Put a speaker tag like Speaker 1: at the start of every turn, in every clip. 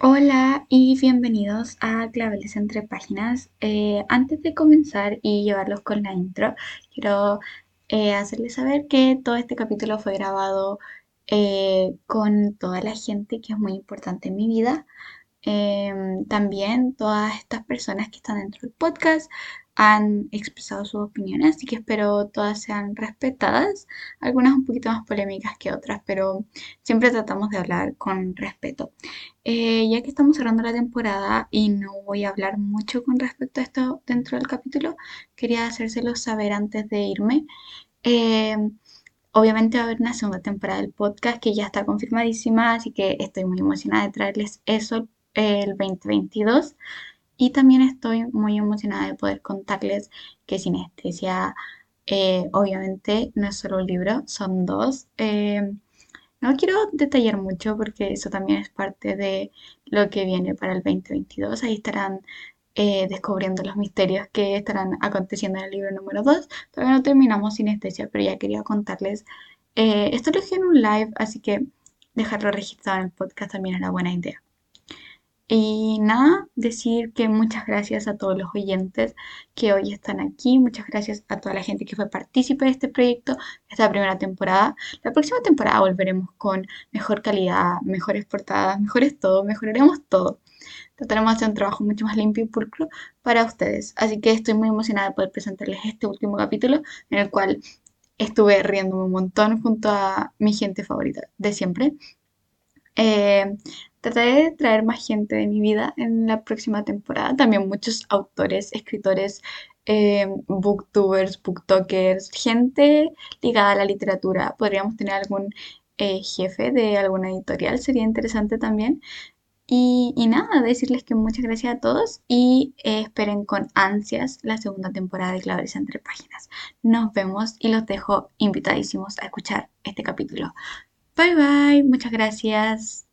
Speaker 1: Hola y bienvenidos a Claveles entre páginas. Eh, antes de comenzar y llevarlos con la intro, quiero eh, hacerles saber que todo este capítulo fue grabado eh, con toda la gente que es muy importante en mi vida. Em, también todas estas personas que están dentro del podcast han expresado sus opiniones, así que espero todas sean respetadas, algunas un poquito más polémicas que otras, pero siempre tratamos de hablar con respeto. Eh, ya que estamos cerrando la temporada y no voy a hablar mucho con respecto a esto dentro del capítulo, quería hacérselo saber antes de irme. Eh, obviamente va a haber una segunda temporada del podcast que ya está confirmadísima, así que estoy muy emocionada de traerles eso el 2022. Y también estoy muy emocionada de poder contarles que Sinestesia, eh, obviamente, no es solo un libro, son dos. Eh, no quiero detallar mucho porque eso también es parte de lo que viene para el 2022. Ahí estarán eh, descubriendo los misterios que estarán aconteciendo en el libro número 2. Todavía no terminamos Sinestesia, pero ya quería contarles. esto lo dije en un live, así que dejarlo registrado en el podcast también era buena idea. Y nada, decir que muchas gracias a todos los oyentes que hoy están aquí, muchas gracias a toda la gente que fue partícipe de este proyecto, esta primera temporada. La próxima temporada volveremos con mejor calidad, mejores portadas, mejores todo, mejoraremos todo. Trataremos de hacer un trabajo mucho más limpio y pulcro para ustedes. Así que estoy muy emocionada de poder presentarles este último capítulo en el cual estuve riéndome un montón junto a mi gente favorita de siempre. Eh, trataré de traer más gente de mi vida en la próxima temporada. También muchos autores, escritores, eh, booktubers, booktokers, gente ligada a la literatura. Podríamos tener algún eh, jefe de alguna editorial, sería interesante también. Y, nada, decirles que muchas gracias a todos y esperen con ansias la segunda temporada de Claves entre páginas. Nos vemos y los dejo invitadísimos a escuchar este capítulo. Bye bye, muchas gracias.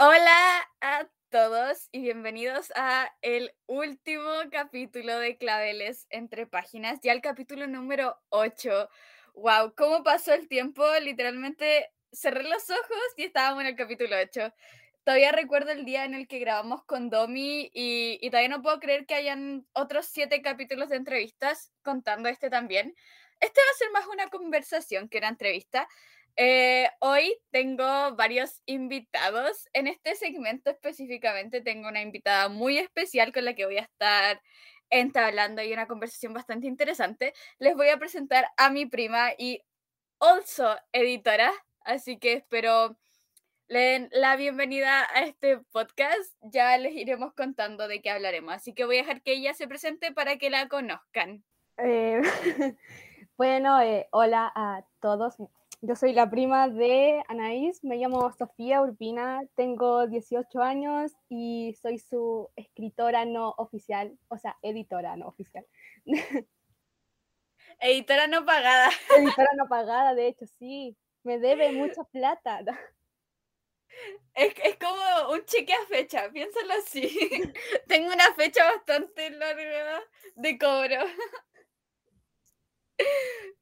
Speaker 2: Hola a todos y bienvenidos a el último capítulo de Claveles entre páginas, ya el capítulo número 8. Wow, ¿cómo pasó el tiempo? Literalmente cerré los ojos y estábamos en el capítulo 8. Todavía recuerdo el día en el que grabamos con Domi y, todavía no puedo creer que hayan otros siete capítulos de entrevistas contando este también. Este va a ser más una conversación que una entrevista, eh, hoy tengo varios invitados. En este segmento específicamente tengo una invitada muy especial con la que voy a estar entablando y una conversación bastante interesante. Les voy a presentar a mi prima y also editora, así que espero le den la bienvenida a este podcast. Ya les iremos contando de qué hablaremos, así que voy a dejar que ella se presente para que la conozcan.
Speaker 3: Eh, bueno, eh, hola a todos. Yo soy la prima de Anaís, me llamo Sofía Urbina, tengo 18 años y soy su escritora no oficial, o sea, editora no oficial.
Speaker 2: Editora no pagada.
Speaker 3: Editora no pagada, de hecho, sí. Me debe mucha plata.
Speaker 2: Es, es como un cheque a fecha, piénsalo así. Tengo una fecha bastante larga de cobro.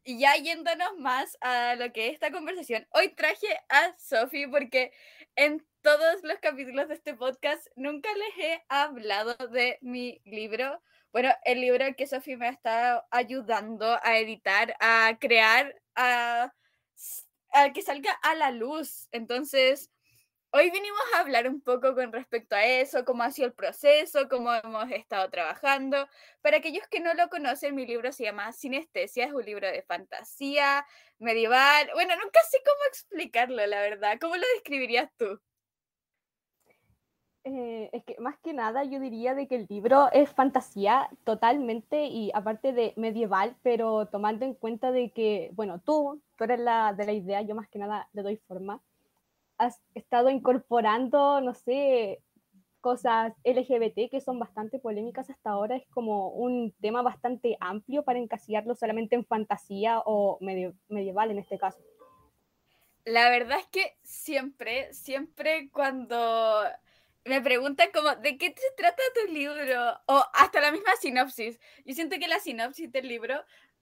Speaker 2: Y ya yéndonos más a lo que es esta conversación, hoy traje a Sophie porque en todos los capítulos de este podcast nunca les he hablado de mi libro. Bueno, el libro que Sophie me estado ayudando a editar, a crear, a, a que salga a la luz. Entonces, Hoy vinimos a hablar un poco con respecto a eso, cómo ha sido el proceso, cómo hemos estado trabajando. Para aquellos que no lo conocen, mi libro se llama Sinestesia, es un libro de fantasía medieval. Bueno, nunca sé cómo explicarlo, la verdad. ¿Cómo lo describirías tú?
Speaker 3: Eh, es que más que nada yo diría de que el libro es fantasía totalmente y aparte de medieval, pero tomando en cuenta de que, bueno, tú, tú eres la de la idea, yo más que nada le doy forma has estado incorporando, no sé, cosas LGBT que son bastante polémicas hasta ahora. Es como un tema bastante amplio para encasillarlo solamente en fantasía o medieval en este caso.
Speaker 2: La verdad es que siempre, siempre cuando me preguntan como, ¿de qué se trata tu libro? O hasta la misma sinopsis. Yo siento que la sinopsis del libro,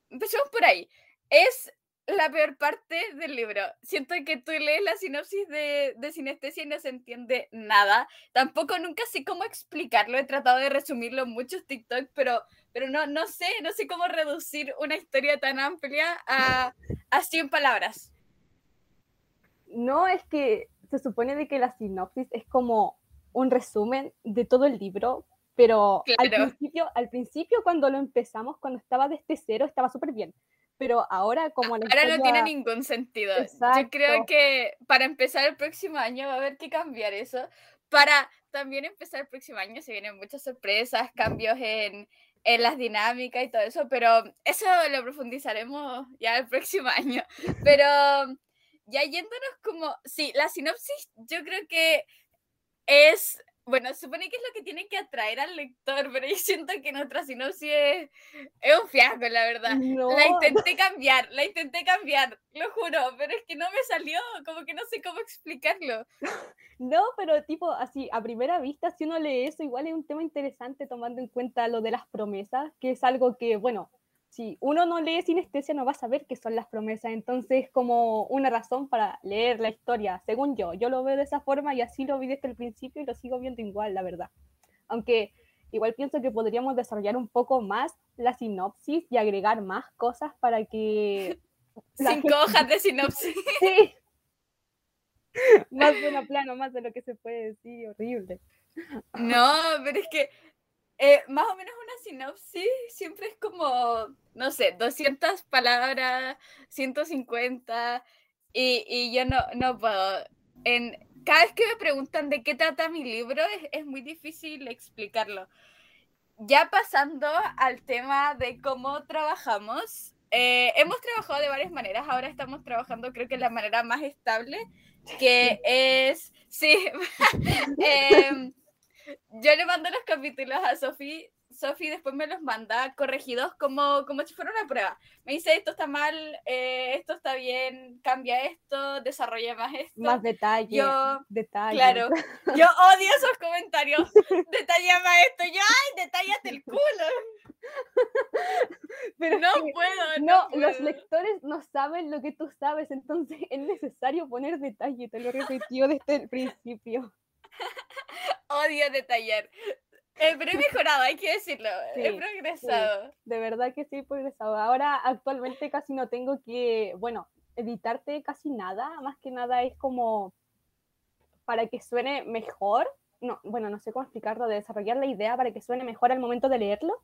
Speaker 2: empecemos por ahí, es la peor parte del libro. Siento que tú lees la sinopsis de, de sinestesia y no se entiende nada. Tampoco nunca sé cómo explicarlo. He tratado de resumirlo en muchos TikTok, pero, pero no, no sé, no sé cómo reducir una historia tan amplia a, a 100 palabras.
Speaker 3: No, es que se supone de que la sinopsis es como un resumen de todo el libro, pero al, principio, al principio cuando lo empezamos, cuando estaba desde cero, estaba súper bien pero ahora como
Speaker 2: Ahora no tiene ningún sentido. Yo creo que para empezar el próximo año va a haber que cambiar eso. Para también empezar el próximo año se vienen muchas sorpresas, cambios en, en las dinámicas y todo eso, pero eso lo profundizaremos ya el próximo año. Pero ya yéndonos como, sí, la sinopsis yo creo que es bueno, supone que es lo que tiene que atraer al lector, pero yo siento que nuestra sinopsis es, es un fiasco, la verdad. La intenté cambiar, la intenté cambiar, lo juro, pero es que no me salió, como que no sé cómo explicarlo.
Speaker 3: No, pero tipo, así, a primera vista, si uno lee eso, igual es un tema interesante tomando en cuenta lo de las promesas, que es algo que, bueno, si uno no lee sinestesia no va a saber qué son las promesas, entonces como una razón para leer la historia, según yo, yo lo veo de esa forma y así lo vi desde el principio y lo sigo viendo igual, la verdad. Aunque igual pienso que podríamos desarrollar un poco más la sinopsis y agregar más cosas para que...
Speaker 2: Cinco hojas de sinopsis.
Speaker 3: sí. más de una plano, más de lo que se puede decir, horrible.
Speaker 2: No, pero es que eh, más o menos una sinopsis siempre es como, no sé, 200 palabras, 150, y, y yo no, no puedo. En, cada vez que me preguntan de qué trata mi libro, es, es muy difícil explicarlo. Ya pasando al tema de cómo trabajamos, eh, hemos trabajado de varias maneras, ahora estamos trabajando creo que la manera más estable, que es, sí, eh, yo le mando los capítulos a Sofi. Sofi después me los manda corregidos como, como si fuera una prueba. Me dice esto está mal, eh, esto está bien, cambia esto, desarrolla más esto.
Speaker 3: Más detalle.
Speaker 2: Yo,
Speaker 3: detalle.
Speaker 2: Claro, yo odio esos comentarios. Detalla más esto. Yo, ay, detállate el culo. Pero no puedo.
Speaker 3: No, los lectores no saben lo que tú sabes, entonces es necesario poner detalle. Te lo repetió desde el principio.
Speaker 2: Odio detallar. Eh, pero he mejorado, hay que decirlo. he progresado.
Speaker 3: De verdad que sí, he progresado. Ahora actualmente casi no tengo que, bueno, editarte casi nada. Más que nada es como para que suene mejor. No, bueno, no sé cómo explicarlo, de desarrollar la idea para que suene mejor al momento de leerlo.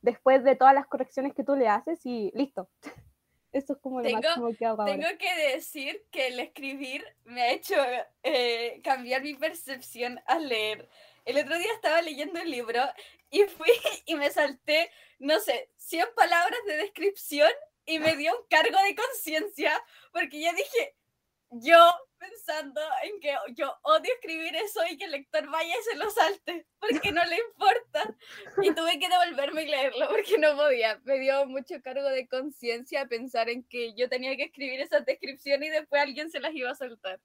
Speaker 3: Después de todas las correcciones que tú le haces y listo. Eso es como lo máximo que hago
Speaker 2: Tengo que decir que el escribir me ha hecho eh, cambiar mi percepción al leer. El otro día estaba leyendo el libro y fui y me salté, no sé, 100 palabras de descripción y me dio un cargo de conciencia porque ya dije, yo pensando en que yo odio escribir eso y que el lector vaya y se lo salte, porque no le importa. Y tuve que devolverme y leerlo porque no podía. Me dio mucho cargo de conciencia pensar en que yo tenía que escribir esas descripciones y después alguien se las iba a soltar.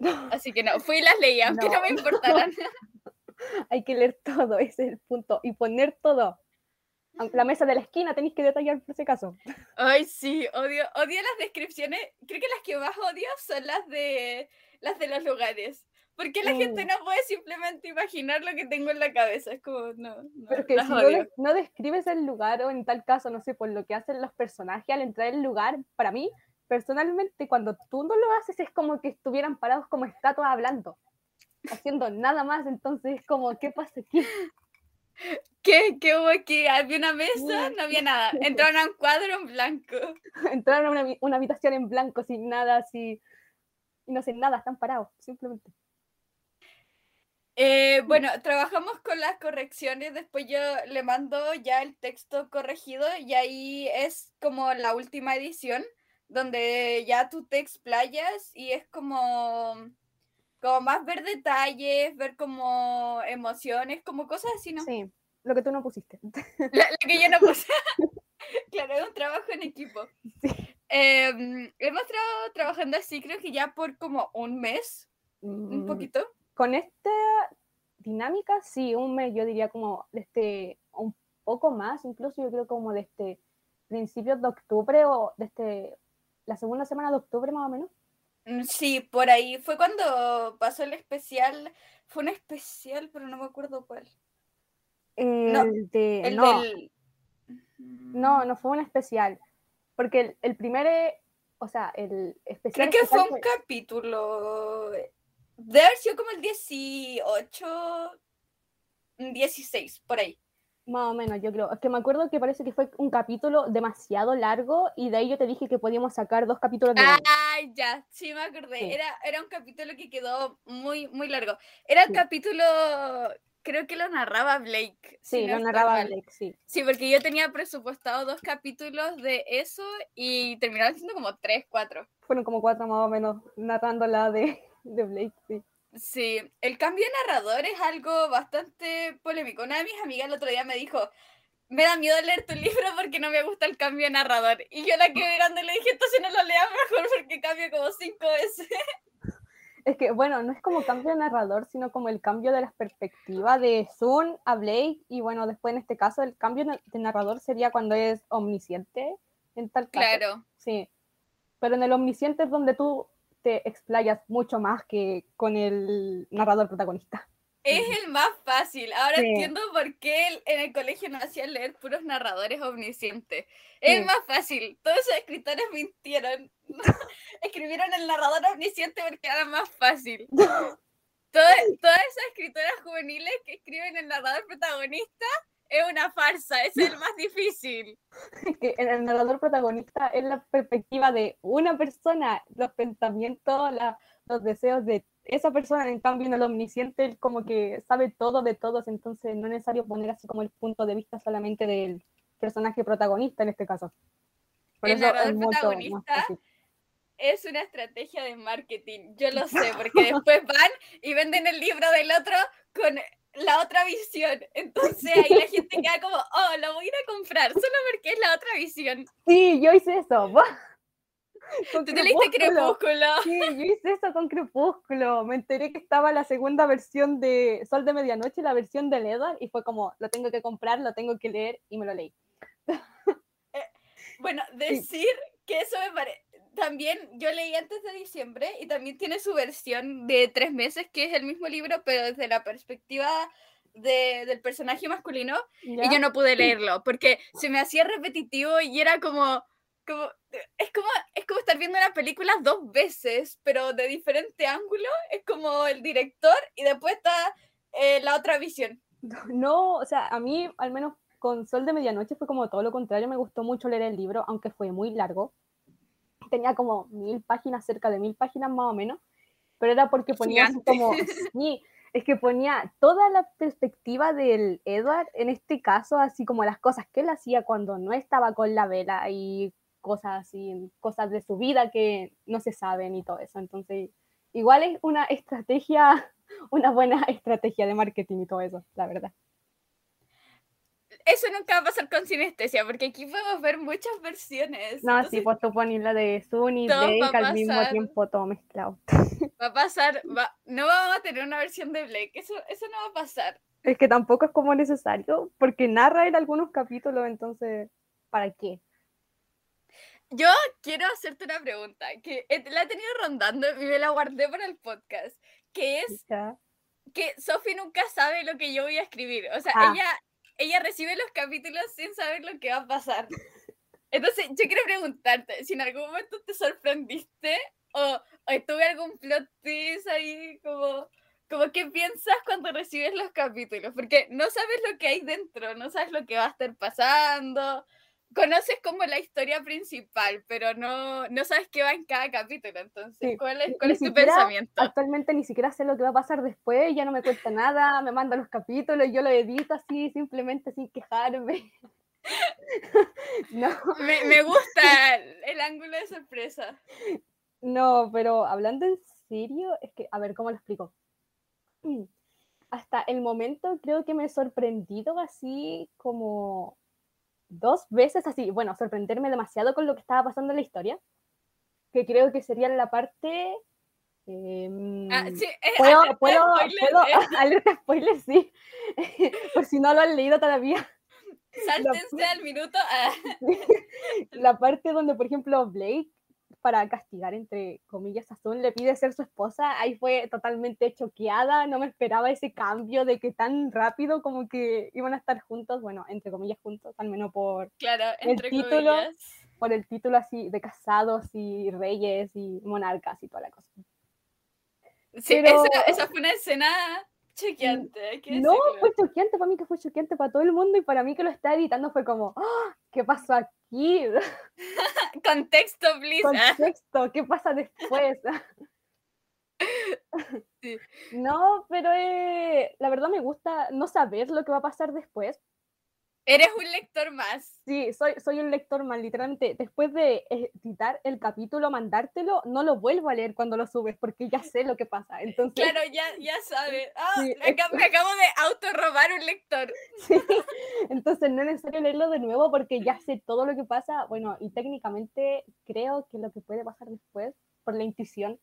Speaker 2: Así que no, fui y las leí, aunque no, me importaran.
Speaker 3: Hay que leer todo, ese es el punto. Y poner todo la mesa de la esquina tenéis que detallar por ese caso.
Speaker 2: Ay, sí, odio, odio las descripciones. Creo que las que más odio son las de las de los lugares. Porque la gente mm. no puede simplemente imaginar lo que tengo en la cabeza. Es como, no. no
Speaker 3: Pero que si no, describes el lugar, o en tal caso, no sé, por lo que hacen los personajes al entrar al lugar, para mí, personalmente, cuando tú no lo haces, es como que estuvieran parados como estatuas hablando, haciendo nada más. Entonces, como, ¿qué pasa aquí?
Speaker 2: ¿Qué, ¿Qué hubo aquí? Había una mesa, no había nada. Entraron a un cuadro en blanco.
Speaker 3: Entraron a una, una habitación en blanco, sin nada, así. Y no sé nada, están parados, simplemente.
Speaker 2: Eh, bueno, trabajamos con las correcciones, después yo le mando ya el texto corregido y ahí es como la última edición, donde ya tú te explayas y es como como más ver detalles, ver como emociones, como cosas así, ¿no?
Speaker 3: Sí, lo que tú no pusiste.
Speaker 2: La, que yo no puse. claro, es un trabajo en equipo. Em, hemos estado trabajando así, creo que ya por como un mes, un mm, poquito.
Speaker 3: Con este, dinámica, sí, un mes, yo diría como este un poco más, incluso yo creo como desde principios de octubre o desde la segunda semana de octubre más o menos.
Speaker 2: Mm, sí, por ahí fue cuando pasó el especial, fue un especial, pero no me acuerdo cuál.
Speaker 3: El
Speaker 2: No,
Speaker 3: de,
Speaker 2: El
Speaker 3: no,
Speaker 2: del...
Speaker 3: no, no fue un especial, porque el, el primer, eh, o sea, el especial...
Speaker 2: Creo que fue un capítulo. Debe haber sido como el 18, 16, por ahí.
Speaker 3: Más o menos, yo creo. Es que me acuerdo que parece que fue un capítulo demasiado largo y de ahí yo te dije que podíamos sacar dos capítulos de.
Speaker 2: Ay, ya, sí me acordé.
Speaker 3: Sí.
Speaker 2: Era, era un capítulo que quedó muy, muy largo. Era el
Speaker 3: Sí.
Speaker 2: capítulo, creo que lo narraba Blake. si
Speaker 3: Sí,
Speaker 2: no
Speaker 3: lo narraba
Speaker 2: mal.
Speaker 3: Blake, sí.
Speaker 2: Sí, porque yo tenía presupuestado dos capítulos de eso y terminaron siendo como tres, cuatro.
Speaker 3: Fueron como cuatro más o menos narrando la de, de Blake, sí.
Speaker 2: Sí, el cambio de narrador es algo bastante polémico. Una de mis amigas el otro día me dijo, me da miedo leer tu libro porque no me gusta el cambio de narrador. Y yo la quedé mirando y le dije, entonces no lo leas mejor porque cambia como cinco veces.
Speaker 3: Es que, bueno, no es como cambio de narrador, sino como el cambio de las perspectivas de Sun a Blake. Y bueno, después en este caso, el cambio de narrador sería cuando es omnisciente, en tal caso.
Speaker 2: Claro.
Speaker 3: Sí. Pero en el omnisciente es donde tú te explayas mucho más que con el narrador protagonista.
Speaker 2: Es el más fácil. Ahora
Speaker 3: Sí.
Speaker 2: entiendo por qué en el colegio no hacían leer puros narradores omniscientes. Es
Speaker 3: Sí.
Speaker 2: el más fácil. Todos esos escritores mintieron. Escribieron el narrador omnisciente porque era más fácil. Todas, todas esas escritoras juveniles que escriben el narrador protagonista es una farsa. Es el más difícil.
Speaker 3: que el narrador protagonista es la perspectiva de una persona, los pensamientos, la- los deseos de esa persona, en cambio en el omnisciente él como que sabe todo de todos, entonces no es necesario poner así como el punto de vista solamente del personaje protagonista en este caso. Por
Speaker 2: El
Speaker 3: eso es
Speaker 2: protagonista. Es una estrategia de marketing. Yo lo sé, porque después van y venden el libro del otro con la otra visión. Entonces ahí la gente queda como, oh, lo voy a ir a comprar solo porque es la otra visión.
Speaker 3: Sí, yo hice eso. Con
Speaker 2: Tú te leíste
Speaker 3: Crepúsculo. Sí, yo hice eso con Crepúsculo. Me enteré que estaba la segunda versión de Sol de Medianoche, la versión de Edward, y fue como, lo tengo que comprar, lo tengo que leer, y me lo leí.
Speaker 2: Bueno, decir que eso me parece... También yo leí antes de diciembre y también tiene su versión de tres meses, que es el mismo libro, pero desde la perspectiva de- del personaje masculino.
Speaker 3: ¿ya?
Speaker 2: y yo no pude leerlo porque se me hacía repetitivo y era como, como es como es como estar viendo una película dos veces pero de diferente ángulo es como el director y después está eh, la otra visión
Speaker 3: No, o sea, a mí, al menos con Sol de Medianoche, fue como todo lo contrario. Me gustó mucho leer el libro, aunque fue muy largo. Tenía como mil páginas, cerca de mil páginas más o menos. Pero era porque ponía así como. Sí, es que ponía toda la perspectiva del Edward, en este caso, así como las cosas que él hacía cuando no estaba con la vela y cosas así, cosas de su vida que no se saben y todo eso. Entonces, igual es una estrategia, una buena estrategia de marketing y todo eso, la verdad.
Speaker 2: eso nunca va a pasar con sinestesia porque aquí podemos ver muchas versiones
Speaker 3: No, sí,
Speaker 2: Entonces,
Speaker 3: pues tú pones la de Sun y Blake al mismo tiempo, todo mezclado.
Speaker 2: va a pasar va- no vamos a tener una versión de Blake eso, eso no va a pasar
Speaker 3: Es que tampoco es como necesario, porque narra en algunos capítulos, entonces, ¿para qué?
Speaker 2: Yo quiero hacerte una pregunta que he- la he tenido rondando y me la guardé para el podcast, que es
Speaker 3: Ya.
Speaker 2: que Sophie nunca sabe lo que yo voy a escribir. O sea,
Speaker 3: Ah.
Speaker 2: ella, ella recibe los capítulos sin saber lo que va a pasar. Entonces, yo quiero preguntarte si en algún momento te sorprendiste o, o tuve algún plot twist ahí, como, como qué piensas cuando recibes los capítulos, porque no sabes lo que hay dentro, no sabes lo que va a estar pasando. Conoces como la historia principal, pero no, no sabes qué va en cada capítulo. Entonces,
Speaker 3: Sí,
Speaker 2: ¿cuál es,
Speaker 3: ni
Speaker 2: cuál es tu
Speaker 3: siquiera
Speaker 2: pensamiento?
Speaker 3: Actualmente ni siquiera sé lo que va a pasar después, ya no me cuenta nada, me manda los capítulos, yo lo edito así, simplemente sin quejarme. no,
Speaker 2: Me, me gusta el, ángulo de sorpresa.
Speaker 3: no, pero hablando en serio, es que, a ver, ¿cómo lo explico? Hasta el momento creo que me he sorprendido así como dos veces así, bueno, sorprenderme demasiado con lo que estaba pasando en la historia, que creo que sería la parte Em,
Speaker 2: Ah, sí, eh,
Speaker 3: ¿Puedo,
Speaker 2: alerta
Speaker 3: puedo,
Speaker 2: spoiler,
Speaker 3: puedo-
Speaker 2: eh,
Speaker 3: alerta spoiler, sí. Por si no lo han leído todavía.
Speaker 2: sáltense al minuto. ah,
Speaker 3: La parte donde, por ejemplo, Blake, para castigar, entre comillas, a Zoom, le pide ser su esposa, ahí fue totalmente choqueada, no me esperaba ese cambio de que tan rápido como que iban a estar juntos, bueno, entre comillas juntos, al menos por,
Speaker 2: claro,
Speaker 3: El
Speaker 2: entre
Speaker 3: título.
Speaker 2: comillas.
Speaker 3: por el título así de casados y reyes y monarcas y toda la cosa.
Speaker 2: Sí,
Speaker 3: Pero-
Speaker 2: esa, esa fue una escena que
Speaker 3: No, fue choqueante para mí, que fue choqueante para todo el mundo y para mí que lo está editando fue como, ¡Ah! ¿Qué pasó aquí?
Speaker 2: Contexto, please.
Speaker 3: Contexto, ¿qué pasa después?
Speaker 2: Sí.
Speaker 3: No, pero eh, la verdad me gusta no saber lo que va a pasar después.
Speaker 2: Eres un lector más.
Speaker 3: Sí, soy, soy un lector más, literalmente. Después de editar el capítulo, mandártelo, no lo vuelvo a leer cuando lo subes porque ya sé lo que pasa. Entonces,
Speaker 2: Claro, ya, ya sabes. Ah,
Speaker 3: Sí,
Speaker 2: me, acabo, me acabo de autorrobar un lector.
Speaker 3: sí, entonces no es necesario leerlo de nuevo porque ya sé todo lo que pasa. Bueno, y técnicamente creo que lo que puede pasar después, por la intuición.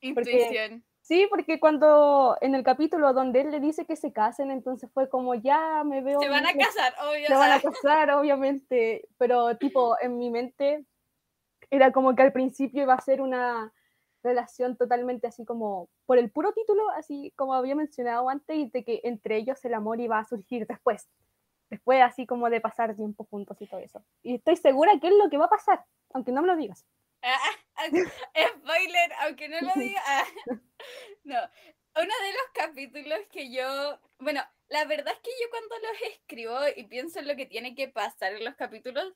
Speaker 2: Intuición.
Speaker 3: Sí, porque cuando en el capítulo donde él le dice que se casen, entonces fue como ya me veo.
Speaker 2: Se van a casar, obvio.
Speaker 3: Se van a casar, obviamente, pero tipo en mi mente era como que al principio iba a ser una relación totalmente así como por el puro título, así como había mencionado antes, y de que entre ellos el amor iba a surgir después. Después así como de pasar tiempo juntos y todo eso. Y estoy segura que es lo que va a pasar, aunque no me lo digas.
Speaker 2: Spoiler, aunque no lo diga. No. Uno de los capítulos que yo. Bueno, la verdad es que yo cuando los escribo y pienso en lo que tiene que pasar en los capítulos.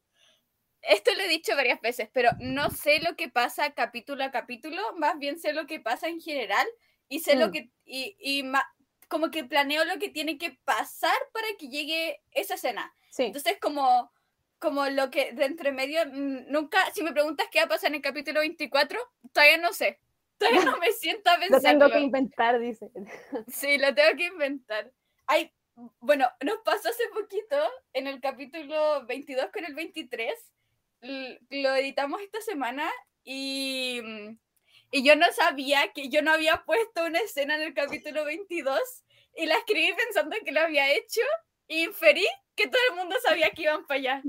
Speaker 2: Esto lo he dicho varias veces, pero no sé lo que pasa capítulo a capítulo, más bien sé lo que pasa en general y sé lo
Speaker 3: Mm.
Speaker 2: que. Y, y ma- como que planeo lo que tiene que pasar para que llegue esa escena.
Speaker 3: Sí,
Speaker 2: Entonces, como, como lo que de entre medio, nunca, si me preguntas qué va a pasar en el capítulo 24, todavía no sé. Todavía no me siento a
Speaker 3: lo tengo que inventar, dice.
Speaker 2: Sí, lo tengo que inventar. Ay, bueno, nos pasó hace poquito en el capítulo 22 con el 23. l- Lo editamos esta semana y, y yo no sabía que yo no había puesto una escena en el capítulo 22 y la escribí pensando que lo había hecho y inferí que todo el mundo sabía que iban para allá.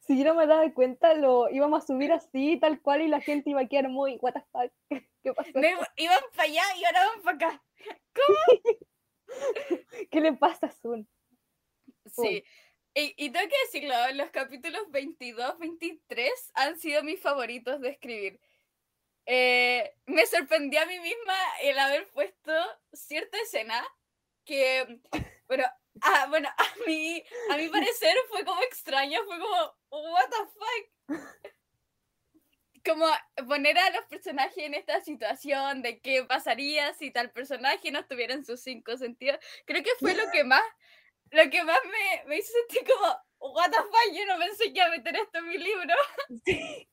Speaker 3: Si yo no me daba cuenta, lo íbamos a subir así, tal cual, y la gente iba a quedar muy, what the fuck, ¿qué pasó?
Speaker 2: Iban para allá y ahora van para acá.
Speaker 3: ¿Qué le pasa a Sun?
Speaker 2: Sí. Y, y tengo que decirlo, los capítulos 22, 23 han sido mis favoritos de escribir. Eh, me sorprendió a mí misma el haber puesto cierta escena que, bueno, ah, bueno, a mí, a mi parecer fue como extraño, fue como, what the fuck. Como poner a los personajes en esta situación de qué pasaría si tal personaje no estuviera en sus cinco sentidos. Creo que fue lo que más lo que más me, me hizo sentir como, what the fuck, yo no pensé que iba a meter esto en mi libro.
Speaker 3: Sí.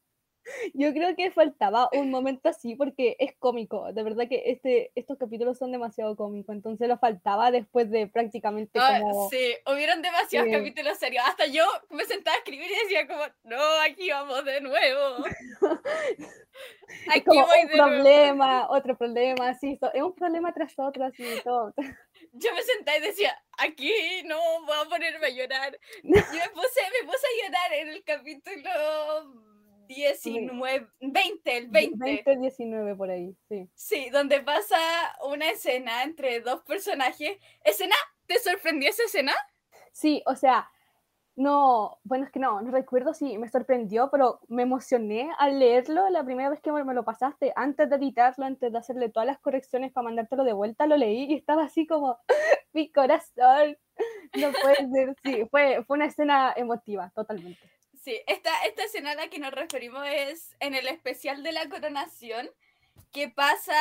Speaker 3: Yo creo que faltaba un momento así porque es cómico. De verdad que este, estos capítulos son demasiado cómicos. Entonces lo faltaba después de prácticamente
Speaker 2: Ah,
Speaker 3: como.
Speaker 2: sí, hubieron demasiados capítulos serios. Hasta yo me sentaba a escribir y decía como, no, aquí vamos de nuevo. Aquí
Speaker 3: como
Speaker 2: voy
Speaker 3: un
Speaker 2: de nuevo.
Speaker 3: problema, otro problema, así. es un problema tras otro, así todo.
Speaker 2: Yo me sentaba y decía, aquí no, voy a ponerme a llorar. Y me puse, me puse a llorar en el capítulo 19, 20, el 20.
Speaker 3: 20, 19 por ahí, sí.
Speaker 2: Sí, donde pasa una escena entre dos personajes. ¿Escena? ¿Te sorprendió esa escena?
Speaker 3: Sí, o sea, no, bueno, es que no, no recuerdo si me sorprendió, pero me emocioné al leerlo la primera vez que me, me lo pasaste, antes de editarlo, antes de hacerle todas las correcciones para mandártelo de vuelta, lo leí y estaba así como, mi corazón, no puede ser, sí, fue, fue una escena emotiva, totalmente.
Speaker 2: Sí, esta, esta escena a la que nos referimos es en el especial de la coronación, que pasa,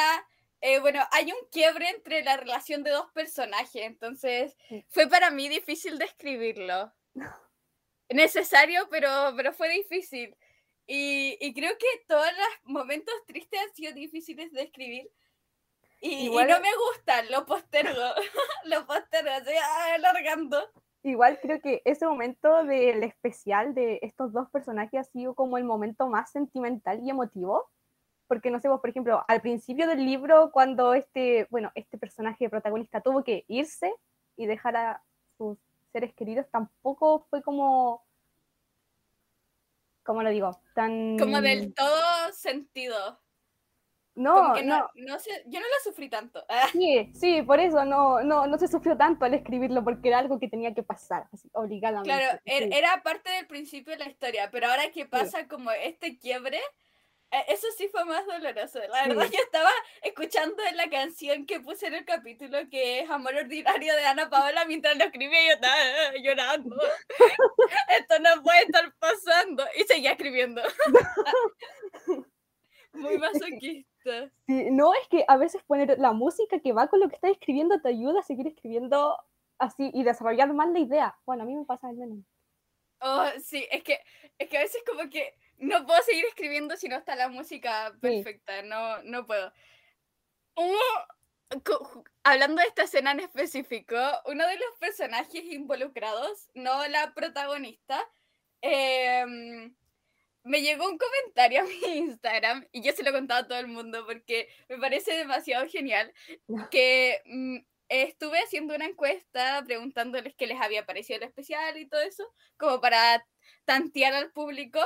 Speaker 2: eh, bueno, hay un quiebre entre la relación de dos personajes, entonces fue para mí difícil describirlo. Necesario, pero, pero fue difícil. Y, y creo que todos los momentos tristes han sido difíciles de escribir. Y, y
Speaker 3: Igual-
Speaker 2: no me gustan, lo postergo, lo postergo, estoy alargando.
Speaker 3: Igual creo que ese momento del especial de estos dos personajes ha sido como el momento más sentimental y emotivo, porque no sé, vos, por ejemplo, al principio del libro, cuando este, bueno, este personaje protagonista tuvo que irse y dejar a sus seres queridos, tampoco fue como, ¿cómo lo digo? Tan...
Speaker 2: Como del todo sentido.
Speaker 3: No,
Speaker 2: no, no. sé, yo no lo sufrí tanto.
Speaker 3: Sí, sí, por eso no, no, no se sufrió tanto al escribirlo, porque era algo que tenía que pasar, así, obligadamente.
Speaker 2: Claro, er, era parte del principio de la historia, pero ahora que pasa como este quiebre, e, eso sí fue más doloroso. La verdad, yo estaba escuchando la canción que puse en el capítulo, que es Amor Ordinario de Ana Paola, mientras lo escribía yo estaba eh, llorando. Esto no puede estar pasando. Y seguía escribiendo. Muy masoquista.
Speaker 3: No, es que a veces poner la música que va con lo que estás escribiendo te ayuda a seguir escribiendo así y desarrollar más la idea. Bueno, a mí me pasa al menos.
Speaker 2: Oh, sí, es que, es que a veces como que no puedo seguir escribiendo si no está la música perfecta, no, no puedo. hablando de esta escena en específico, uno de los personajes involucrados, no la protagonista, eh, me llegó un comentario a mi Instagram y yo se lo he contado a todo el mundo porque me parece demasiado genial que mm, estuve haciendo una encuesta preguntándoles qué les había parecido el especial y todo eso, como para tantear al público.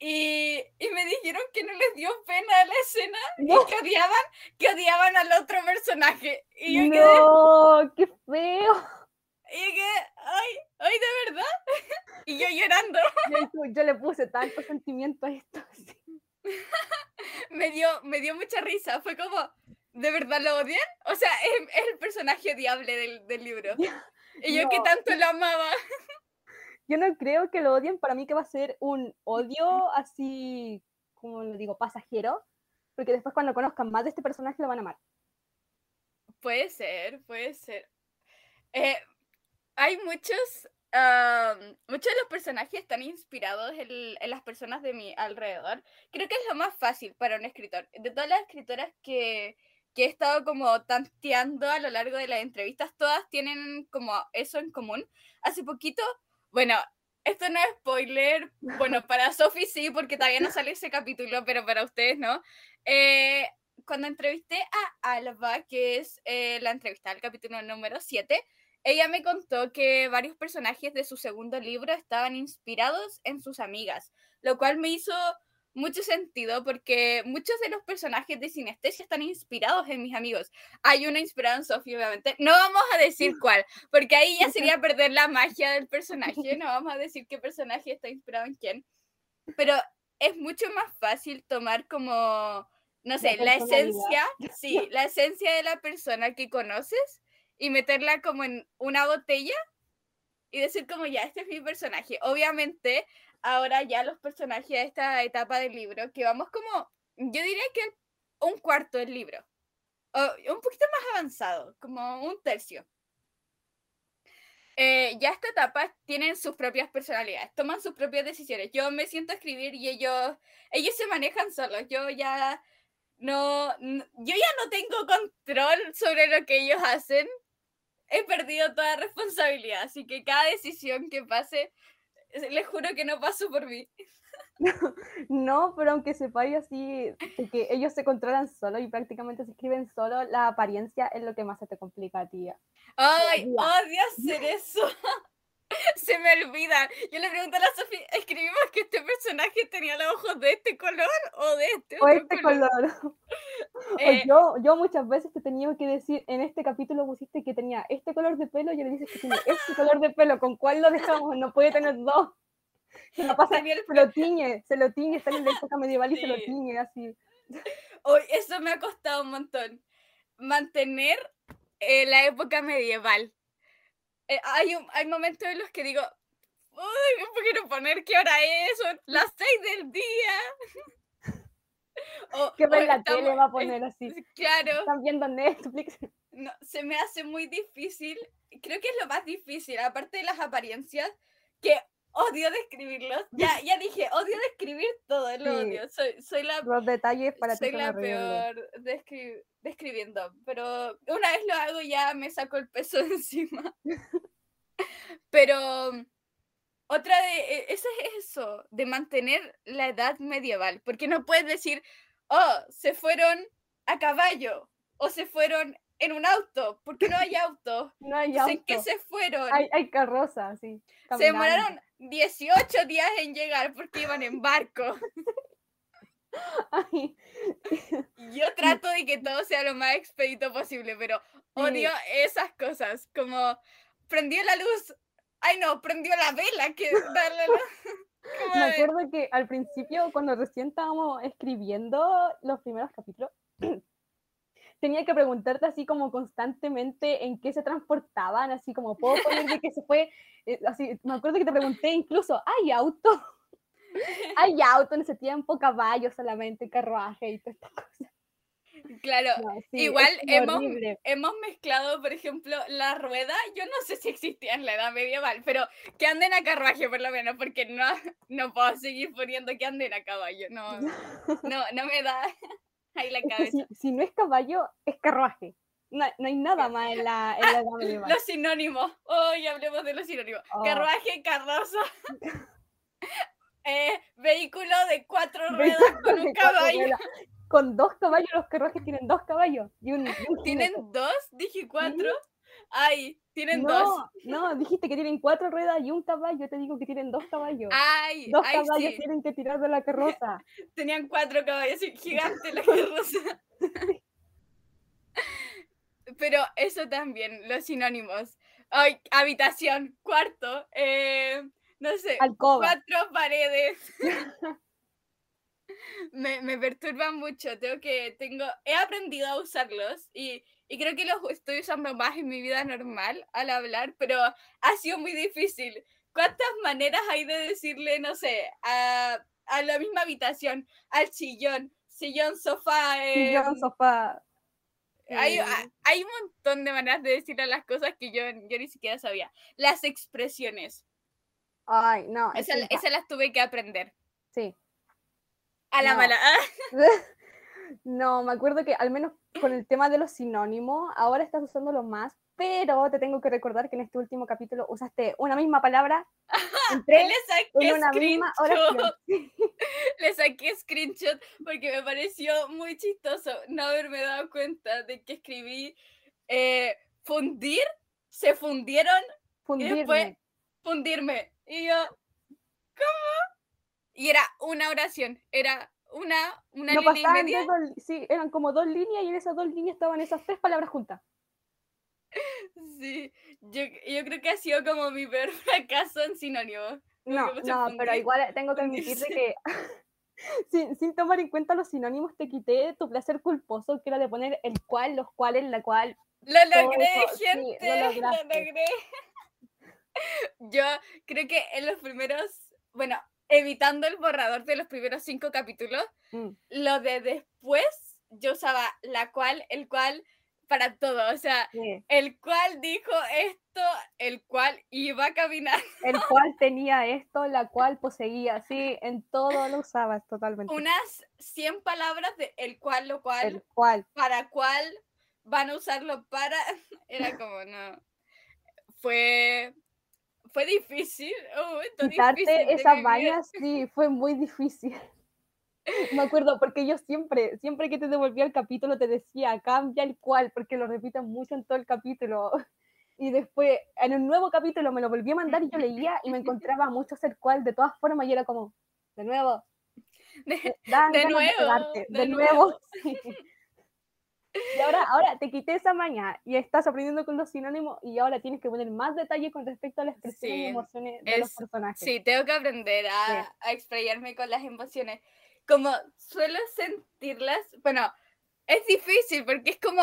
Speaker 2: Y, y me dijeron que no les dio pena la escena y que odiaban, que odiaban al otro personaje. Y yo
Speaker 3: no, qué feo.
Speaker 2: Y que, ay, ay, de verdad. Y yo llorando.
Speaker 3: Yo, le puse tanto sentimiento a esto.
Speaker 2: me, dio, me dio mucha risa. Fue como, ¿de verdad lo odian? O sea, es, el personaje odiable del, del libro. Y yo que tanto lo amaba.
Speaker 3: Yo no creo que lo odien. Para mí que va a ser un odio así, como lo digo, pasajero. Porque después cuando conozcan más de este personaje lo van a amar.
Speaker 2: Puede ser, puede ser. Eh, hay muchos, muchos de los personajes están inspirados en, las personas de mi alrededor. Creo que es lo más fácil para un escritor. De todas las escritoras que, que he estado como tanteando a lo largo de las entrevistas, todas tienen como eso en común. Hace poquito, bueno, esto no es spoiler, bueno, para Sophie sí, porque todavía no sale ese capítulo, pero para ustedes no. Eh, cuando entrevisté a Alba, que es eh, la entrevista del capítulo número 7, ella me contó que varios personajes de su segundo libro estaban inspirados en sus amigas, lo cual me hizo mucho sentido porque muchos de los personajes de Sinestesia están inspirados en mis amigos. Hay uno inspirado en Sophie, obviamente. No vamos a decir cuál, porque ahí ya sería perder la magia del personaje. No vamos a decir qué personaje está inspirado en quién. Pero es mucho más fácil tomar como, no sé, la esencia, sí, la esencia de la persona que conoces y meterla como en una botella y decir como ya, este es mi personaje. Obviamente, ahora ya los personajes de esta etapa del libro, que vamos como, yo diría que un cuarto del libro, o un poquito más avanzado, como un tercio. Eh, ya esta etapa tienen sus propias personalidades, toman sus propias decisiones. Yo me siento a escribir y ellos, ellos se manejan solos. Yo ya no, yo ya no tengo control sobre lo que ellos hacen he perdido toda responsabilidad, así que cada decisión que pase, les juro que no paso por mí.
Speaker 3: No, pero aunque sepáis así, que ellos se controlan solo y prácticamente se escriben solo, la apariencia es lo que más se te complica a ti.
Speaker 2: Ay, odio hacer eso. Se me olvida. Yo le pregunté a la Sofía, ¿escribimos que este personaje tenía los ojos de este color o de este
Speaker 3: o este color? Eh, yo, yo muchas veces te tenía que decir, en este capítulo pusiste que tenía este color de pelo, y le dices que tiene este color de pelo, ¿con cuál lo dejamos? No puede tener dos. Se lo pasa, se lo tiñe, se lo tiñe, está en la época medieval y se lo tiñe así.
Speaker 2: Hoy eso me ha costado un montón. Mantener eh, la época medieval eh, hay, hay momentos en los que digo, uy, no quiero poner qué hora es, las seis del día.
Speaker 3: o, que ver la tele va a poner así.
Speaker 2: Claro.
Speaker 3: Están viendo Netflix.
Speaker 2: No, se me hace muy difícil, creo que es lo más difícil, aparte de las apariencias, que odio describirlos. Ya, ya dije, odio describir todo, lo odio. Soy, soy la,
Speaker 3: Los detalles para
Speaker 2: soy la peor describiendo, pero una vez lo hago ya me saco el peso de encima. pero otra de, e, eso es eso, de mantener la edad medieval, porque no puedes decir, oh, se fueron a caballo o se fueron en un auto. ¿Por qué no hay auto?
Speaker 3: No hay auto.
Speaker 2: ¿En qué se fueron?
Speaker 3: Hay, hay carroza, sí.
Speaker 2: se demoraron 18 días en llegar porque iban en barco.
Speaker 3: Ay,
Speaker 2: Yo trato de que todo sea lo más expedito posible, pero odio esas cosas, como prendió la luz. Ay no, prendió la vela, que darle la-
Speaker 3: Me acuerdo que al principio, cuando recién estábamos escribiendo los primeros capítulos, tenía que preguntarte así como constantemente en qué se transportaban, así como puedo poner de que se fue, eh, así, me acuerdo que te pregunté incluso, ¿hay auto? ¿Hay auto en ese tiempo? Caballo solamente, carruaje y todas estas cosas.
Speaker 2: Claro,
Speaker 3: No, sí,
Speaker 2: igual hemos, hemos mezclado, por ejemplo, la rueda. Yo no sé si existía en la edad medieval, pero que anden a carruaje por lo menos, porque no, no puedo seguir poniendo que anden a caballo. No, no, no me da ahí la cabeza.
Speaker 3: si, si no es caballo, es carruaje. No, no hay nada más en la, en la edad medieval.
Speaker 2: Los sinónimos. Hoy hablemos de los sinónimos.
Speaker 3: Oh.
Speaker 2: Carruaje, carroza. eh, vehículo de cuatro ruedas
Speaker 3: Vehículo
Speaker 2: con un caballo.
Speaker 3: ruedas. Con dos caballos, los carruajes tienen dos caballos. Y un, y un
Speaker 2: ¿Tienen dos? Dije cuatro. Ay, tienen dos.
Speaker 3: No, dijiste que tienen cuatro ruedas y un caballo. Yo te digo que tienen dos caballos.
Speaker 2: Ay,
Speaker 3: dos
Speaker 2: ay,
Speaker 3: caballos
Speaker 2: sí.
Speaker 3: tienen que tirar de la carroza.
Speaker 2: Tenían cuatro caballos y gigante la carroza. Pero eso también, los sinónimos. Ay, habitación, cuarto, eh, no sé,
Speaker 3: Alcoba.
Speaker 2: cuatro paredes. me, me perturban mucho. Tengo que, tengo, he aprendido a usarlos y, y creo que los estoy usando más en mi vida normal al hablar, pero ha sido muy difícil. ¿Cuántas maneras hay de decirle, no sé, a, a la misma habitación, al sillón, sillón, sofá?
Speaker 3: Sillón,
Speaker 2: em,
Speaker 3: sofá.
Speaker 2: hay,
Speaker 3: eh,
Speaker 2: ha- hay un montón de maneras de decirle las cosas que yo, yo ni siquiera sabía. Las expresiones,
Speaker 3: Ay, no. es
Speaker 2: esas esas las tuve que aprender.
Speaker 3: Sí.
Speaker 2: A la
Speaker 3: No.
Speaker 2: mala.
Speaker 3: No, me acuerdo que al menos con el tema de los sinónimos, ahora estás usándolo más, pero te tengo que recordar que en este último capítulo usaste una misma palabra en tres
Speaker 2: Le saqué
Speaker 3: en una misma oración.
Speaker 2: Le saqué screenshot porque me pareció muy chistoso no haberme dado cuenta de que escribí eh, fundir, se fundieron,
Speaker 3: Fundirme.
Speaker 2: fundirme. Y yo, ¿cómo? Y era una oración, era una, una
Speaker 3: no
Speaker 2: línea y
Speaker 3: pasaban
Speaker 2: media.
Speaker 3: de dos, sí, eran como dos líneas y en esas dos líneas estaban esas tres palabras juntas.
Speaker 2: Sí, yo, yo creo que ha sido como mi peor fracaso en sinónimos.
Speaker 3: No, no, pero igual tengo que admitir de
Speaker 2: fundirse.
Speaker 3: que sin, sin tomar en cuenta los sinónimos te quité tu placer culposo que era de poner el cual, los cuales, la cual.
Speaker 2: Lo logré,
Speaker 3: eso, sí, lo
Speaker 2: gente. lo logré. Yo creo que en los primeros, bueno, evitando el borrador de los primeros cinco capítulos,
Speaker 3: mm,
Speaker 2: lo de después, yo usaba la cual, el cual, para todo. O sea,
Speaker 3: sí,
Speaker 2: el cual dijo esto, el cual iba a caminar.
Speaker 3: El cual tenía esto, la cual poseía, sí, en todo lo usabas totalmente.
Speaker 2: Unas 100 palabras de el cual, lo cual,
Speaker 3: El cual.
Speaker 2: para cuál van a usarlo para. Era como, no. Fue. Fue difícil. un momento
Speaker 3: Quitarte
Speaker 2: difícil
Speaker 3: esas vallas, sí, fue muy difícil. Me acuerdo, porque yo siempre, siempre que te devolvía el capítulo te decía, cambia el cual, porque lo repiten mucho en todo el capítulo. Y después, en un nuevo capítulo me lo volví a mandar y yo leía y me encontraba muchos el cual de todas formas y era como, de nuevo,
Speaker 2: De- De nuevo, de,
Speaker 3: nuevo. sí. Y ahora, ahora te quité esa maña y estás aprendiendo con los sinónimos y ahora tienes que poner más detalle con respecto a las expresiones y
Speaker 2: Sí,
Speaker 3: emociones de los
Speaker 2: es-
Speaker 3: personajes.
Speaker 2: Sí, tengo que aprender a, a explayarme con las emociones. Como suelo sentirlas, bueno, es difícil porque es como,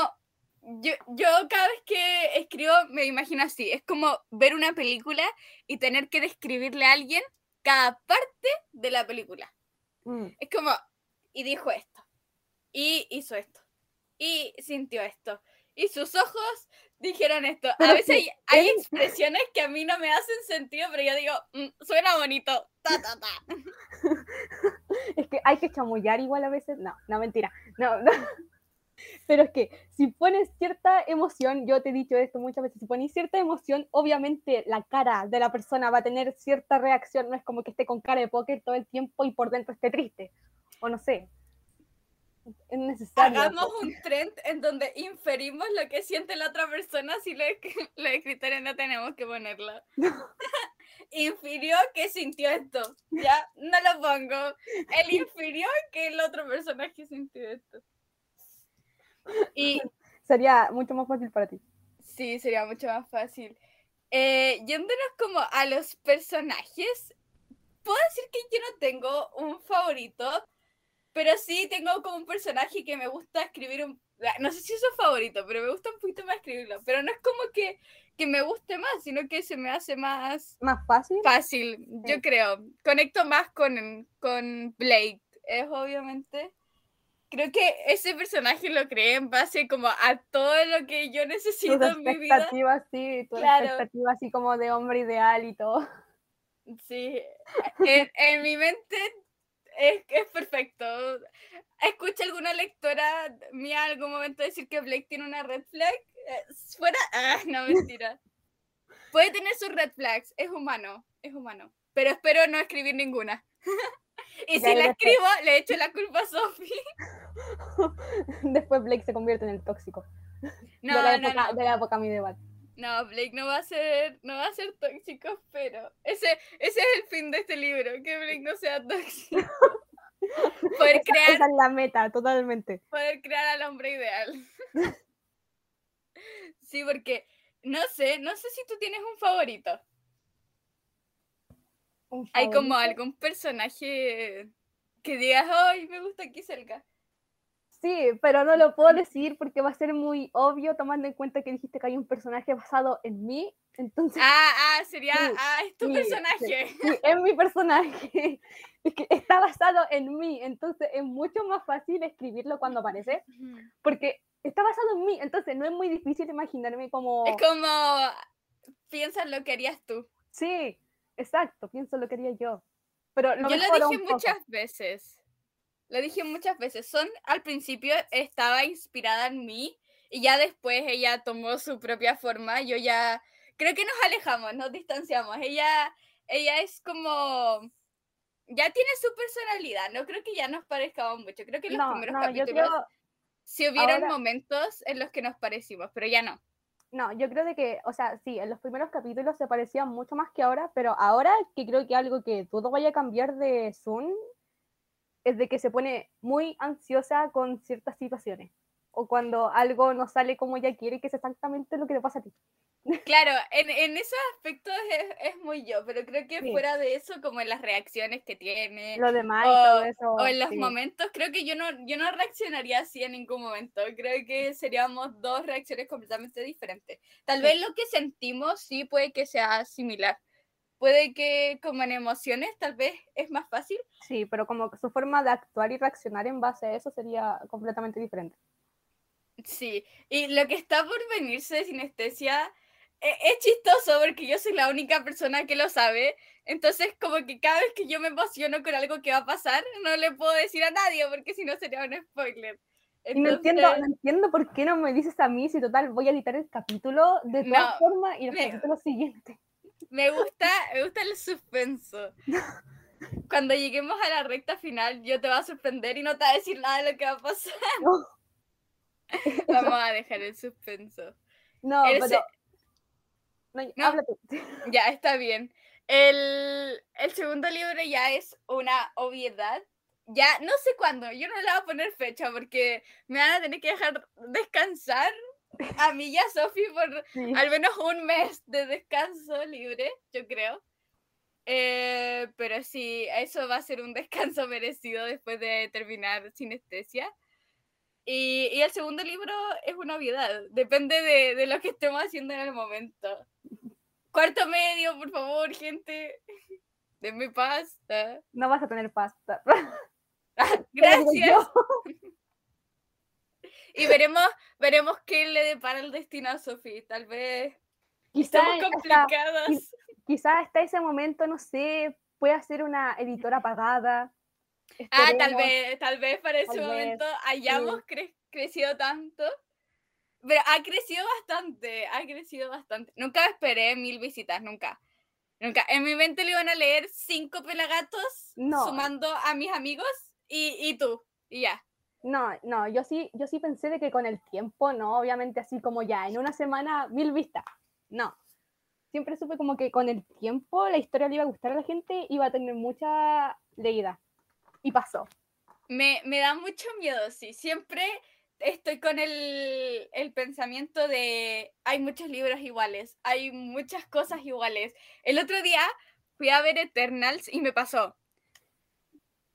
Speaker 2: yo, yo cada vez que escribo me imagino así, es como ver una película y tener que describirle a alguien cada parte de la película.
Speaker 3: Mm.
Speaker 2: Es como, y dijo esto, y hizo esto, y sintió esto, y sus ojos dijeron esto. A veces
Speaker 3: sí,
Speaker 2: hay, hay
Speaker 3: es-
Speaker 2: expresiones que a mí no me hacen sentido, pero yo digo, "Mm, suena bonito. Ta, ta, ta".
Speaker 3: Es que hay que chamullar igual a veces. No, no, mentira. No, no. Pero es que si pones cierta emoción, yo te he dicho esto muchas veces, si pones cierta emoción, obviamente la cara de la persona va a tener cierta reacción, no es como que esté con cara de póker todo el tiempo y por dentro esté triste. O no sé. Es necesario.
Speaker 2: Hagamos un trend en donde inferimos lo que siente la otra persona si los, los escritores no tenemos que ponerlo. infirió que sintió esto. Ya, no lo pongo. Él infirió que el otro personaje sintió esto. Y
Speaker 3: Sería mucho más fácil para ti.
Speaker 2: sí, sería mucho más fácil. Eh, yéndonos como a los personajes, puedo decir que yo no tengo un favorito, pero sí tengo como un personaje que me gusta escribir un... ah, No sé si es un favorito, pero me gusta un poquito más escribirlo. Pero no es como que, que me guste más, sino que se me hace más
Speaker 3: Más fácil.
Speaker 2: fácil, yo
Speaker 3: Sí.
Speaker 2: creo. Conecto más con, con Blake, es obviamente. Creo que ese personaje lo creé en base como a todo lo que yo
Speaker 3: tus
Speaker 2: necesito en mi vida.
Speaker 3: expectativas, sí, tus
Speaker 2: Claro.
Speaker 3: expectativas así como de hombre ideal y todo.
Speaker 2: Sí, en, en mi mente es, es perfecto. Escucha alguna lectora mía en algún momento decir que Blake tiene una red flag. eh, fuera, ah, no, mentira. Puede tener sus red flags, es humano, es humano. Pero espero no escribir ninguna. y si la
Speaker 3: después-
Speaker 2: escribo, le echo la culpa a Sophie.
Speaker 3: Después Blake se convierte en el tóxico.
Speaker 2: No,
Speaker 3: de, la
Speaker 2: no,
Speaker 3: época,
Speaker 2: no.
Speaker 3: de la época medieval.
Speaker 2: No, Blake no va a ser, no va a ser tóxico, pero ese, ese es el fin de este libro, que Blake no sea tóxico. Poder
Speaker 3: Esa,
Speaker 2: crear
Speaker 3: esa es la meta, totalmente.
Speaker 2: poder crear al hombre ideal. Sí, porque no sé, no sé si tú tienes un favorito.
Speaker 3: Un
Speaker 2: Hay como
Speaker 3: favorito.
Speaker 2: algún personaje que digas, ay, me gusta Kiselka.
Speaker 3: Sí, pero no lo puedo decir porque va a ser muy obvio tomando en cuenta que dijiste que hay un personaje basado en mí. Entonces,
Speaker 2: Ah, ah, sería,
Speaker 3: Sí,
Speaker 2: ah, es tu
Speaker 3: sí,
Speaker 2: personaje.
Speaker 3: sí, es mi personaje. Es que está basado en mí. Entonces es mucho más fácil escribirlo cuando aparece porque está basado en mí. Entonces no es muy difícil imaginarme como...
Speaker 2: Es como, piensas lo que harías tú.
Speaker 3: Sí, exacto, pienso lo que haría yo. Pero lo
Speaker 2: Yo lo dije
Speaker 3: poco.
Speaker 2: muchas veces. Lo dije muchas veces. Son, al principio estaba inspirada en mí y ya después ella tomó su propia forma. Yo ya creo que nos alejamos, nos distanciamos. Ella, ella es como ya tiene su personalidad. No creo que ya nos parezcamos mucho. Creo que en los
Speaker 3: No,
Speaker 2: primeros
Speaker 3: no,
Speaker 2: capítulos
Speaker 3: creo,
Speaker 2: sí hubieron
Speaker 3: ahora-
Speaker 2: momentos en los que nos parecimos, pero ya no.
Speaker 3: no, yo creo de que, o sea, sí, en los primeros capítulos se parecían mucho más que ahora, pero ahora que creo que algo que todo vaya a cambiar de Sun es de que se pone muy ansiosa con ciertas situaciones. O cuando algo no sale como ella quiere, que es exactamente lo que te pasa a ti.
Speaker 2: Claro, en, en esos aspectos es, es muy yo, pero creo que
Speaker 3: Sí.
Speaker 2: fuera de eso, como en las reacciones que tiene,
Speaker 3: Lo demás
Speaker 2: O-
Speaker 3: todo eso.
Speaker 2: O en los
Speaker 3: sí.
Speaker 2: momentos, creo que yo no, yo no reaccionaría así en ningún momento. Creo que seríamos dos reacciones completamente diferentes. Tal
Speaker 3: Sí.
Speaker 2: vez lo que sentimos sí puede que sea similar. Puede que como en emociones tal vez es más fácil.
Speaker 3: Sí, pero como su forma de actuar y reaccionar en base a eso sería completamente diferente.
Speaker 2: Sí. Y lo que está por venirse de sinestesia e- es chistoso porque yo soy la única persona que lo sabe. Entonces como que cada vez que yo me emociono con algo que va a pasar, no le puedo decir a nadie porque si no sería un spoiler.
Speaker 3: Y no entiendo,
Speaker 2: Entonces-
Speaker 3: no entiendo por qué no me dices a mí si total voy a editar el capítulo de todas
Speaker 2: No,
Speaker 3: formas y los
Speaker 2: me-
Speaker 3: capítulos siguientes.
Speaker 2: Me gusta, me gusta el suspenso. Cuando lleguemos a la recta final, yo te voy a sorprender y no te voy a decir nada de lo que va a pasar.
Speaker 3: No,
Speaker 2: Vamos a dejar el suspenso.
Speaker 3: no
Speaker 2: Ese-
Speaker 3: pero. No,
Speaker 2: No. Ya, está bien. El, el segundo libro ya es una obviedad. Ya, no sé cuándo, yo no le voy a poner fecha porque me van a tener que dejar descansar a mí y a Sofi por
Speaker 3: Sí.
Speaker 2: al menos un mes de descanso libre, yo creo. Eh, pero sí, eso va a ser un descanso merecido después de terminar sinestesia. Y, y el segundo libro es una obviedad, depende de, de lo que estemos haciendo en el momento. Cuarto medio, por favor, gente. Denme. ¿ah?
Speaker 3: No vas a tener pasta.
Speaker 2: Gracias. Y veremos, veremos qué le depara el destino a Sofía. Tal vez
Speaker 3: Quizá
Speaker 2: estamos
Speaker 3: hasta,
Speaker 2: complicadas.
Speaker 3: quizá hasta ese momento, no sé, pueda ser una editora pagada.
Speaker 2: Ah, tal vez, tal vez para ese
Speaker 3: Tal vez,
Speaker 2: momento hayamos cre- crecido tanto. Pero ha crecido bastante, ha crecido bastante. Nunca esperé mil visitas, nunca. Nunca. En mi mente le iban a leer cinco pelagatos
Speaker 3: No.
Speaker 2: sumando a mis amigos y, y tú. Y ya.
Speaker 3: No, no, yo sí, yo sí pensé de que con el tiempo, no, obviamente así como ya, en una semana, mil vistas. No. Siempre supe como que con el tiempo la historia le iba a gustar a la gente, iba a tener mucha leída. Y pasó.
Speaker 2: Me, me da mucho miedo, sí. Siempre estoy con el, el, pensamiento de hay muchos libros iguales, hay muchas cosas iguales. El otro día fui a ver Eternals y me pasó.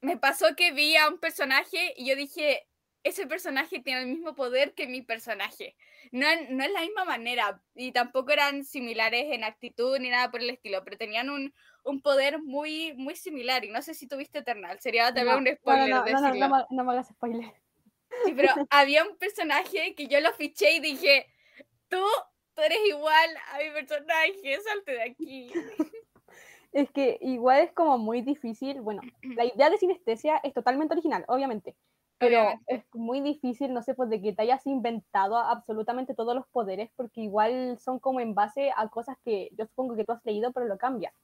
Speaker 2: Me pasó que vi a un personaje y yo dije, ese personaje tiene el mismo poder que mi personaje. No, no es la misma manera y tampoco eran similares en actitud ni nada por el estilo, pero tenían un, un poder muy, muy similar. Y no sé si tuviste Eternal, sería tal vez un spoiler.
Speaker 3: No, no, no, no, me hagas spoiler.
Speaker 2: Sí, pero había un personaje que yo lo fiché y dije, tú, tú eres igual a mi personaje, salte de aquí.
Speaker 3: Es que igual es como muy difícil, bueno, la idea de sinestesia es totalmente original, obviamente, pero es muy difícil, no sé, pues de que te hayas inventado absolutamente todos los poderes, porque igual son como en base a cosas que yo supongo que tú has leído, pero lo cambia.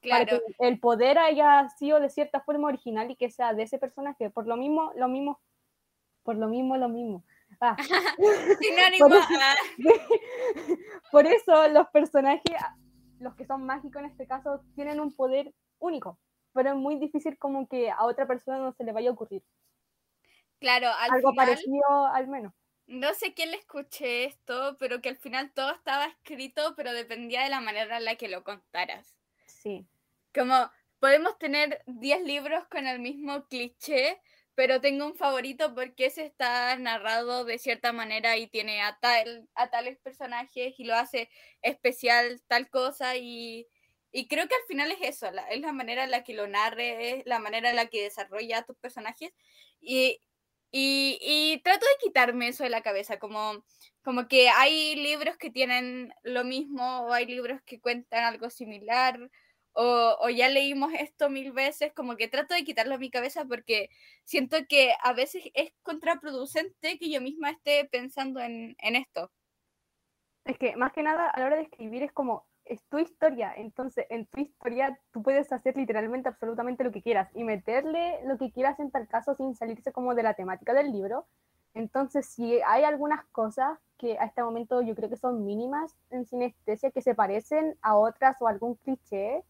Speaker 3: Claro. Para que el poder haya sido de cierta forma original y que sea de ese personaje, por lo mismo, lo mismo por lo mismo, lo mismo. Ah.
Speaker 2: Sinónimo.
Speaker 3: Ah. Por eso, los personajes, los que son mágicos en este caso, tienen un poder único, pero es muy difícil como que a otra persona no se le vaya a ocurrir.
Speaker 2: Claro,
Speaker 3: algo parecido al menos.
Speaker 2: No sé quién le escuché esto, pero que al final todo estaba escrito, pero dependía de la manera en la que lo contaras.
Speaker 3: Sí.
Speaker 2: Como podemos tener 10 libros con el mismo cliché, pero tengo un favorito porque ese está narrado de cierta manera y tiene a, tal, a tales personajes y lo hace especial tal cosa y, y creo que al final es eso, la, es la manera en la que lo narre, es la manera en la que desarrolla a tus personajes y, y, y, trato de quitarme eso de la cabeza, como, como que hay libros que tienen lo mismo o hay libros que cuentan algo similar o, ya leímos esto mil veces, como que trato de quitarlo a mi cabeza porque siento que a veces es contraproducente que yo misma esté pensando en, esto.
Speaker 3: Es que más que nada a la hora de escribir es como, es tu historia, entonces en tu historia tú puedes hacer literalmente absolutamente lo que quieras y meterle lo que quieras en tal caso sin salirse como de la temática del libro. Entonces, si hay algunas cosas que a este momento yo creo que son mínimas en sinestesia que se parecen a otras o algún cliché,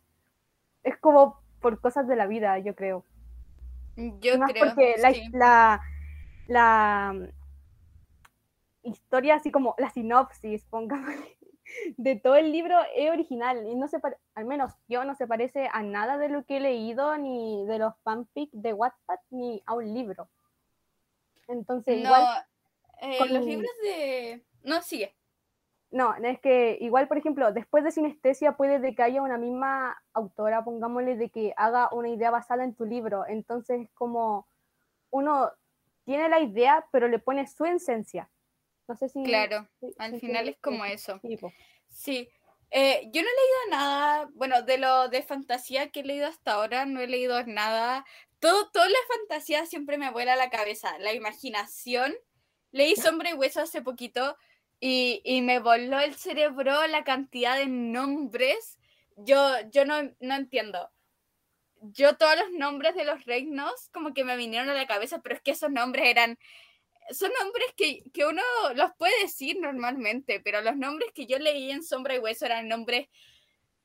Speaker 3: es como por cosas de la vida, yo creo.
Speaker 2: Yo creo.
Speaker 3: Porque la, la, mm, historia, así como la sinopsis, pongamos, de todo el libro es original y no se al menos yo no se parece a nada de lo que he leído ni de los fanfics de Wattpad ni a un libro. Entonces,
Speaker 2: no,
Speaker 3: igual.
Speaker 2: Eh, con los libros de. No, sigue.
Speaker 3: No, es que igual, por ejemplo, después de sinestesia puede de que haya una misma autora, pongámosle, de que haga una idea basada en tu libro. Entonces, es como uno tiene la idea, pero le pone su esencia. No sé si...
Speaker 2: Claro, al final es como eso. Sí. Eh, yo no he leído nada, bueno, de lo de fantasía que he leído hasta ahora, no he leído nada. Todo, toda la fantasía siempre me vuela a la cabeza, la imaginación. Leí Sombra y Hueso hace poquito y, me voló el cerebro la cantidad de nombres. Yo, yo no, no entiendo. Yo todos los nombres de los reinos como que me vinieron a la cabeza, pero es que esos nombres eran son nombres que, que, uno los puede decir normalmente, pero los nombres que yo leí en Sombra y Hueso eran nombres,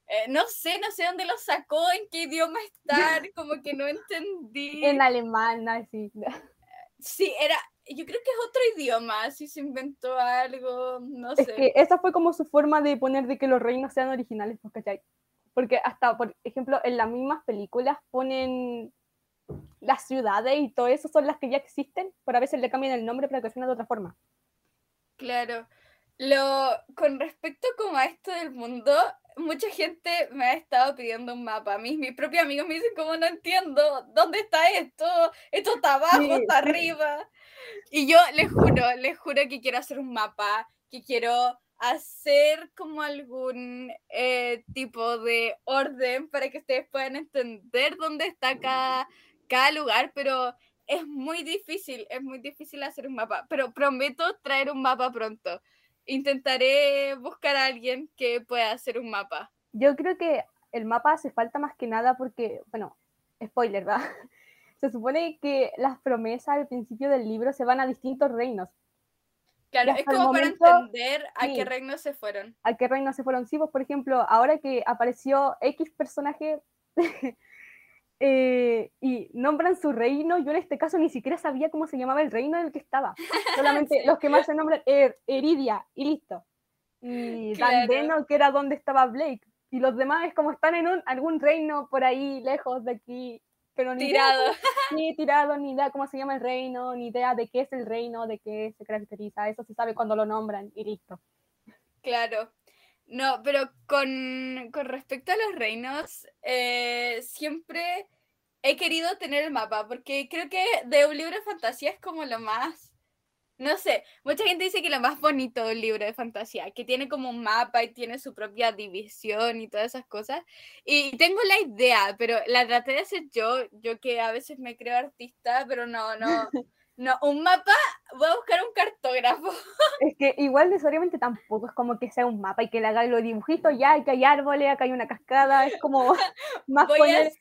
Speaker 2: eh, no sé, no sé dónde los sacó, en qué idioma están, como que no entendí.
Speaker 3: En alemán, así.
Speaker 2: Sí, era, yo creo que es otro idioma, si se inventó algo, no sé.
Speaker 3: Es que esa fue como su forma de poner de que los reinos sean originales, pues, ¿cachai? Porque hasta, por ejemplo, en las mismas películas ponen las ciudades y todo eso son las que ya existen, pero a veces le cambian el nombre para que suene de otra forma.
Speaker 2: Claro. Lo, con respecto como a esto del mundo, mucha gente me ha estado pidiendo un mapa. Mis, mis propios amigos me dicen, como no entiendo, ¿dónde está esto? Esto está abajo, está arriba. Y yo les juro, les juro que quiero hacer un mapa, que quiero hacer como algún eh, tipo de orden para que ustedes puedan entender dónde está cada, cada lugar, pero es muy difícil, es muy difícil hacer un mapa, pero prometo traer un mapa pronto. Intentaré buscar a alguien que pueda hacer un mapa.
Speaker 3: Yo creo que el mapa hace falta más que nada porque, bueno, spoiler, ¿verdad? se supone que las promesas al principio del libro se van a distintos reinos.
Speaker 2: Claro, es como para entender a qué reinos se fueron.
Speaker 3: A qué reinos se fueron. Sí, pues por ejemplo, ahora que apareció X personaje eh, y nombran su reino, yo en este caso ni siquiera sabía cómo se llamaba el reino en el que estaba. Solamente los que más se nombran er, Eridia y listo. Y Dandeno, que era donde estaba Blake. Y los demás es como están en un, algún reino por ahí lejos de aquí pero ni
Speaker 2: tirado.
Speaker 3: Idea, ni tirado, ni idea cómo se llama el reino, ni idea de qué es el reino, de qué se caracteriza. Eso se sabe cuando lo nombran y listo.
Speaker 2: Claro. No, pero con, con respecto a los reinos, eh, siempre he querido tener el mapa, porque creo que de un libro de fantasía es como lo más no sé, mucha gente dice que lo más bonito del libro de fantasía, que tiene como un mapa y tiene su propia división y todas esas cosas. Y tengo la idea, pero la traté de hacer yo, yo que a veces me creo artista, pero no, no, no, un mapa, voy a buscar un cartógrafo.
Speaker 3: Es que igual necesariamente tampoco es como que sea un mapa y que le haga los dibujitos ya, que hay árboles, acá hay una cascada, es como más poner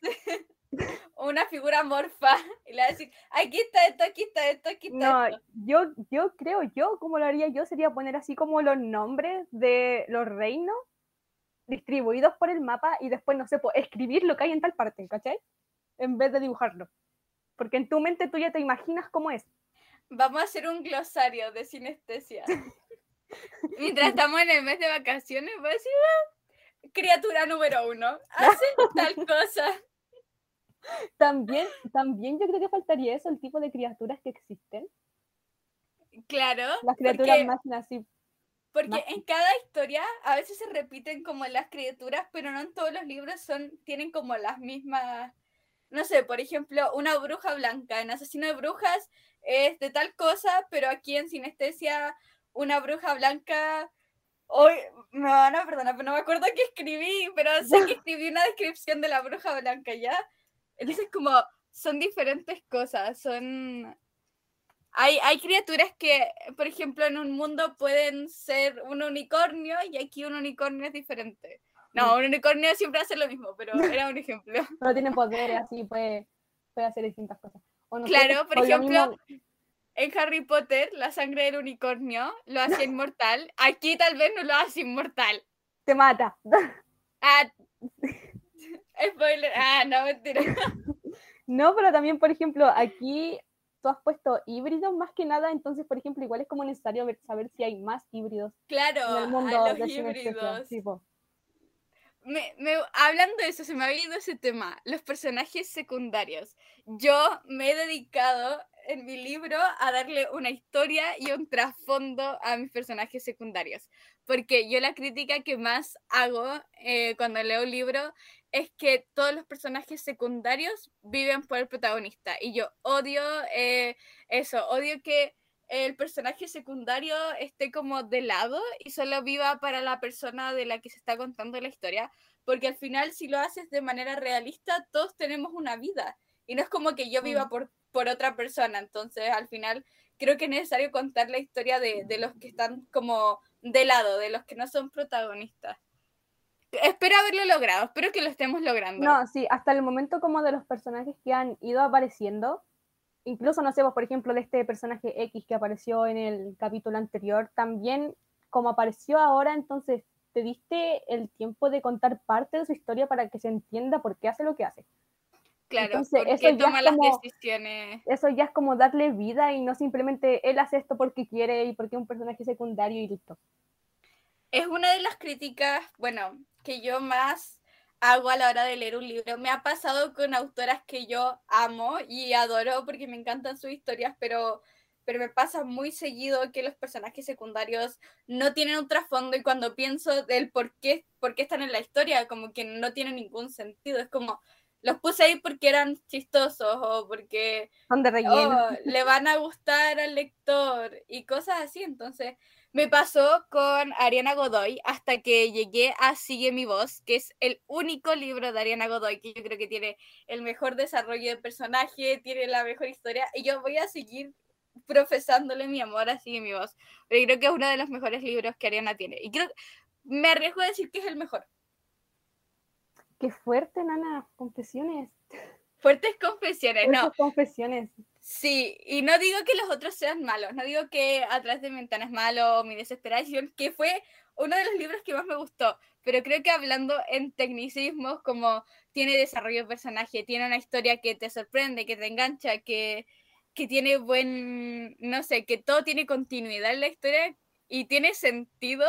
Speaker 2: una figura morfa y le va a decir, aquí está esto, aquí está esto, aquí está
Speaker 3: no, Yo, yo creo, yo como lo haría yo sería poner así como los nombres de los reinos distribuidos por el mapa y después, no sé, pues, escribir lo que hay en tal parte, ¿cachai? En vez de dibujarlo. Porque en tu mente tú ya te imaginas cómo es.
Speaker 2: Vamos a hacer un glosario de sinestesia. Mientras estamos en el mes de vacaciones, voy a decir, ah, criatura número uno, hace tal cosa.
Speaker 3: También, también yo creo que faltaría eso, el tipo de criaturas que existen.
Speaker 2: Claro.
Speaker 3: Las criaturas más así.
Speaker 2: Porque en cada historia a veces se repiten como las criaturas, pero no en todos los libros son, tienen como las mismas. No sé, por ejemplo, una bruja blanca. En Asesino de Brujas es de tal cosa, pero aquí en Sinestesia, una bruja blanca. Hoy me van a perdonar, pero no me acuerdo qué escribí, pero sé que escribí una descripción de la bruja blanca ya. Entonces, como son diferentes cosas, son... Hay, hay criaturas que, por ejemplo, en un mundo pueden ser un unicornio y aquí un unicornio es diferente. No, un unicornio siempre hace lo mismo, pero era un ejemplo.
Speaker 3: Pero tiene poderes, así puede, puede hacer distintas cosas.
Speaker 2: Claro, por ejemplo, en Harry Potter, la sangre del unicornio lo hace inmortal. Aquí tal vez no lo hace inmortal.
Speaker 3: Te mata.
Speaker 2: Ah, Spoiler. Ah, no, mentira.
Speaker 3: no, pero también, por ejemplo, aquí tú has puesto híbridos más que nada, entonces, por ejemplo, igual es como necesario saber si hay más híbridos
Speaker 2: claro,
Speaker 3: en el
Speaker 2: mundo los híbridos. Me, hablando de eso, se me ha venido ese tema, los personajes secundarios. Yo me he dedicado en mi libro a darle una historia y un trasfondo a mis personajes secundarios. Porque yo la crítica que más hago eh, cuando leo un libro es que todos los personajes secundarios viven por el protagonista. Y yo odio eh, eso, odio que el personaje secundario esté como de lado y solo viva para la persona de la que se está contando la historia. Porque al final, si lo haces de manera realista, todos tenemos una vida. Y no es como que yo viva mm. por por otra persona. Entonces, al final, creo que es necesario contar la historia de, los que están como de lado, de los que no son protagonistas. Espero haberlo logrado, espero que lo estemos logrando.
Speaker 3: No, sí, hasta el momento como de los personajes que han ido apareciendo, incluso no sé, por ejemplo, de este personaje X que apareció en el capítulo anterior, también como apareció ahora, entonces te diste el tiempo de contar parte de su historia para que se entienda por qué hace lo que hace.
Speaker 2: Claro, porque eso toma las decisiones.
Speaker 3: Eso ya es como darle vida y no simplemente él hace esto porque quiere y porque es un personaje secundario y listo.
Speaker 2: Es una de las críticas, bueno, que yo más hago a la hora de leer un libro. Me ha pasado con autoras que yo amo y adoro porque me encantan sus historias, pero, pero me pasa muy seguido que los personajes secundarios no tienen un trasfondo y cuando pienso del por qué, por qué están en la historia, como que no tiene ningún sentido. Es como, los puse ahí porque eran chistosos o porque
Speaker 3: oh,
Speaker 2: le van a gustar al lector y cosas así. Entonces, me pasó con Ariana Godoy hasta que llegué a Sigue mi voz, que es el único libro de Ariana Godoy que yo creo que tiene el mejor desarrollo de personaje, tiene la mejor historia y yo voy a seguir profesándole mi amor a Sigue mi voz, porque creo que es uno de los mejores libros que Ariana tiene y creo me arriesgo a decir que es el mejor.
Speaker 3: Qué fuerte, Nana, confesiones.
Speaker 2: Fuertes confesiones,
Speaker 3: Fuertes
Speaker 2: no.
Speaker 3: confesiones.
Speaker 2: Sí, y no digo que los otros sean malos, no digo que Atrás de ventana es malo o Mi desesperación, que fue uno de los libros que más me gustó, pero creo que hablando en tecnicismos, como tiene desarrollo de personaje, tiene una historia que te sorprende, que te engancha, que, que tiene buen, no sé, que todo tiene continuidad en la historia y tiene sentido,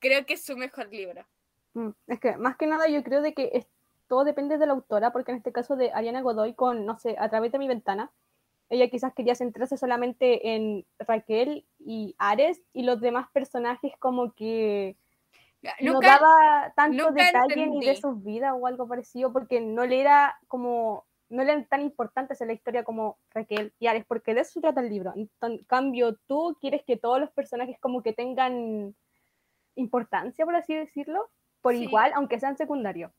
Speaker 2: creo que es su mejor libro.
Speaker 3: Mm, Es que más que nada yo creo de que todo depende de la autora, porque en este caso de Ariana Godoy con, no sé, a través de mi ventana, ella quizás quería centrarse solamente en Raquel y Ares y los demás personajes como que no daba tanto detalle ni de sus vidas o algo parecido, porque no le era como, no eran tan importantes en la historia como Raquel y Ares, porque de eso se trata el libro. En cambio, tú quieres que todos los personajes como que tengan importancia, por así decirlo, por
Speaker 2: Sí.
Speaker 3: igual, aunque sean secundarios.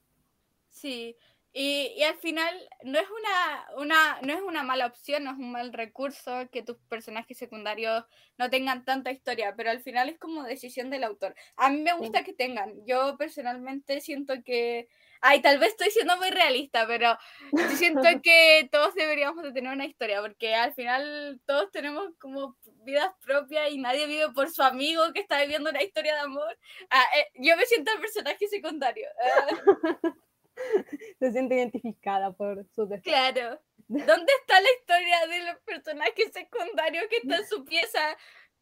Speaker 2: Sí, y, y al final no es una, una, no es una mala opción, no es un mal recurso que tus personajes secundarios no tengan tanta historia, pero al final es como decisión del autor. A mí me gusta que tengan. Yo personalmente siento que, ay, tal vez estoy siendo muy realista, pero yo siento que todos deberíamos de tener una historia, porque al final todos tenemos como vidas propias y nadie vive por su amigo que está viviendo una historia de amor. Ah, eh, yo me siento el personaje secundario. Ah.
Speaker 3: Se siente identificada por su destino.
Speaker 2: Claro. ¿Dónde está la historia de los personajes secundarios que está en su pieza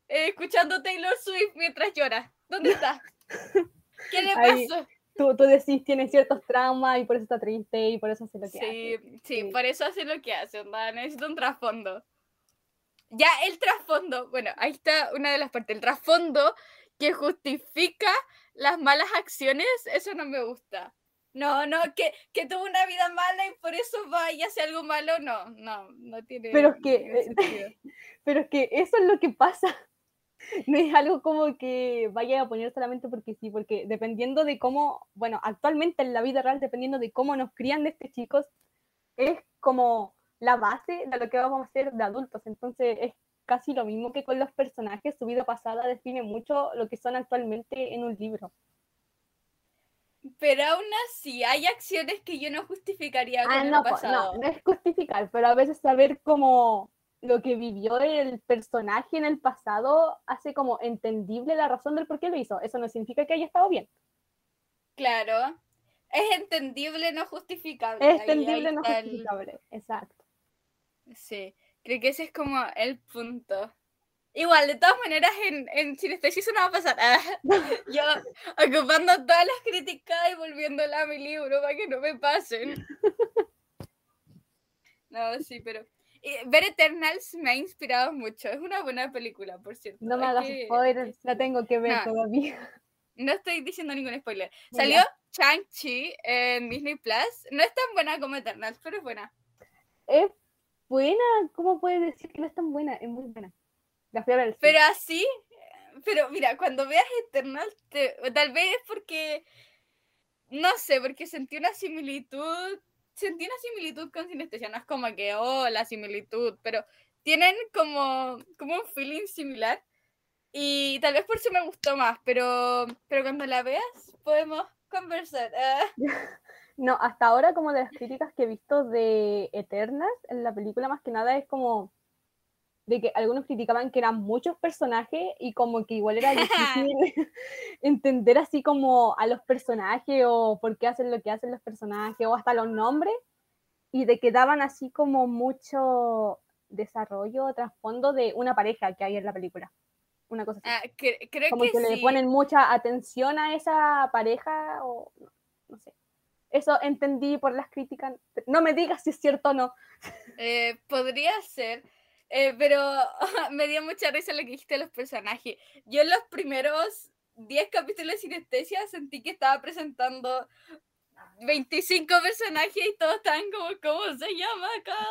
Speaker 2: eh, escuchando Taylor Swift mientras llora? ¿Dónde está? ¿Qué le pasó?
Speaker 3: Tú, tú decís, tiene ciertos traumas y por eso está triste y por eso hace lo que
Speaker 2: Sí,
Speaker 3: hace.
Speaker 2: sí,
Speaker 3: Sí.
Speaker 2: por eso hace lo que hace, onda, necesito un trasfondo. Ya el trasfondo, bueno, ahí está una de las partes, el trasfondo que justifica las malas acciones, eso no me gusta. No, no, que, que tuvo una vida mala y por eso va y hace algo malo, no, no, no tiene,
Speaker 3: Pero es que, eh,
Speaker 2: sentido.
Speaker 3: Pero es que eso es lo que pasa. No es algo como que vaya a poner solamente porque sí, porque dependiendo de cómo, bueno, actualmente en la vida real, dependiendo de cómo nos crían de este chicos, es como la base de lo que vamos a hacer de adultos. Entonces es casi lo mismo que con los personajes, su vida pasada define mucho lo que son actualmente en un libro.
Speaker 2: Pero aún así, hay acciones que yo no justificaría con
Speaker 3: Ah,
Speaker 2: el
Speaker 3: no, po,
Speaker 2: pasado.
Speaker 3: no, no es justificar, pero a veces saber cómo lo que vivió el personaje en el pasado hace como entendible la razón del por qué lo hizo. Eso no significa que haya estado bien.
Speaker 2: Claro. Es entendible, no justificable.
Speaker 3: Es entendible, no
Speaker 2: el-
Speaker 3: justificable. Exacto.
Speaker 2: Sí, creo que ese es como el punto. Igual, de todas maneras, en, en Sinestesia eso no va a pasar. Ah, Yo ocupando todas las críticas y volviéndola a mi libro para que no me pasen. No, sí, pero... y ver Eternals me ha inspirado mucho. Es una buena película, por cierto.
Speaker 3: No me hagas
Speaker 2: que-
Speaker 3: spoilers, la tengo que ver
Speaker 2: No.
Speaker 3: todavía.
Speaker 2: No estoy diciendo ningún spoiler. Salió Chang-Chi en Disney Plus. No es tan buena como Eternals, pero es buena.
Speaker 3: Es buena, ¿cómo puedes decir que no es tan buena? Es muy buena. La fui a ver.
Speaker 2: Pero así, pero mira, cuando veas Eternals, te- tal vez es porque, no sé, porque sentí una similitud, sentí una similitud con Sinestesia, no es como que, oh, la similitud, pero tienen como, como un feeling similar y tal vez por eso me gustó más, pero, pero cuando la veas podemos conversar. ah.
Speaker 3: No, hasta ahora como de las críticas que he visto de Eternals en la película más que nada es como de que algunos criticaban que eran muchos personajes y como que igual era difícil entender así como a los personajes o por qué hacen lo que hacen los personajes o hasta los nombres y de que daban así como mucho desarrollo o trasfondo de una pareja que hay en la película. Una cosa así.
Speaker 2: Ah, cre- creo
Speaker 3: como
Speaker 2: que,
Speaker 3: que, le
Speaker 2: sí.
Speaker 3: ponen mucha atención a esa pareja o no, no sé. Eso entendí por las críticas. No me digas si es cierto o no.
Speaker 2: Eh, podría ser, eh, pero me dio mucha risa lo que dijiste de los personajes. Yo en los primeros 10 capítulos de Sinestesia sentí que estaba presentando 25 personajes y todos estaban como, ¿cómo se llama cada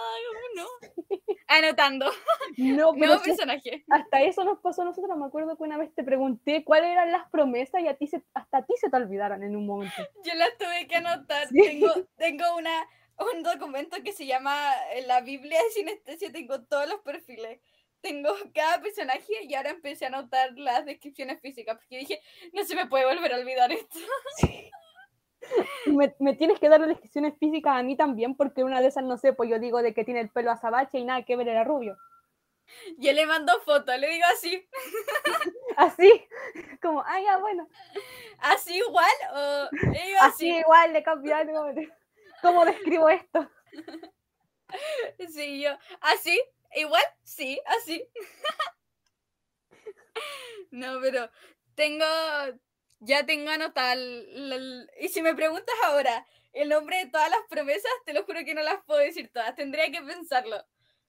Speaker 2: uno? Anotando,
Speaker 3: No, pero
Speaker 2: personaje.
Speaker 3: hasta eso nos pasó a nosotros. Me acuerdo que una vez te pregunté cuáles eran las promesas y a ti se, hasta a ti se te olvidaron en un momento.
Speaker 2: Yo las tuve que anotar.
Speaker 3: Sí.
Speaker 2: Tengo, tengo una, un documento que se llama eh, La Biblia de Sinestesia. Tengo todos los perfiles. Tengo cada personaje y ahora empecé a anotar las descripciones físicas porque dije, no se me puede volver a olvidar esto.
Speaker 3: Me, me tienes que dar las descripciones físicas a mí también, porque una de esas, no sé, pues yo digo de que tiene el pelo azabache y nada que ver, era rubio.
Speaker 2: Yo le mando foto, le digo así.
Speaker 3: Así, como, ah, ya, bueno.
Speaker 2: ¿Así igual? O le digo
Speaker 3: Así
Speaker 2: así.
Speaker 3: igual, le cambio algo. ¿Cómo describo esto?
Speaker 2: Sí, yo. ¿Así? ¿Igual? Sí, así. No, pero tengo. Ya tengo el- Y si me preguntas ahora el nombre de todas las promesas, te lo juro que no las puedo decir todas. Tendría que pensarlo.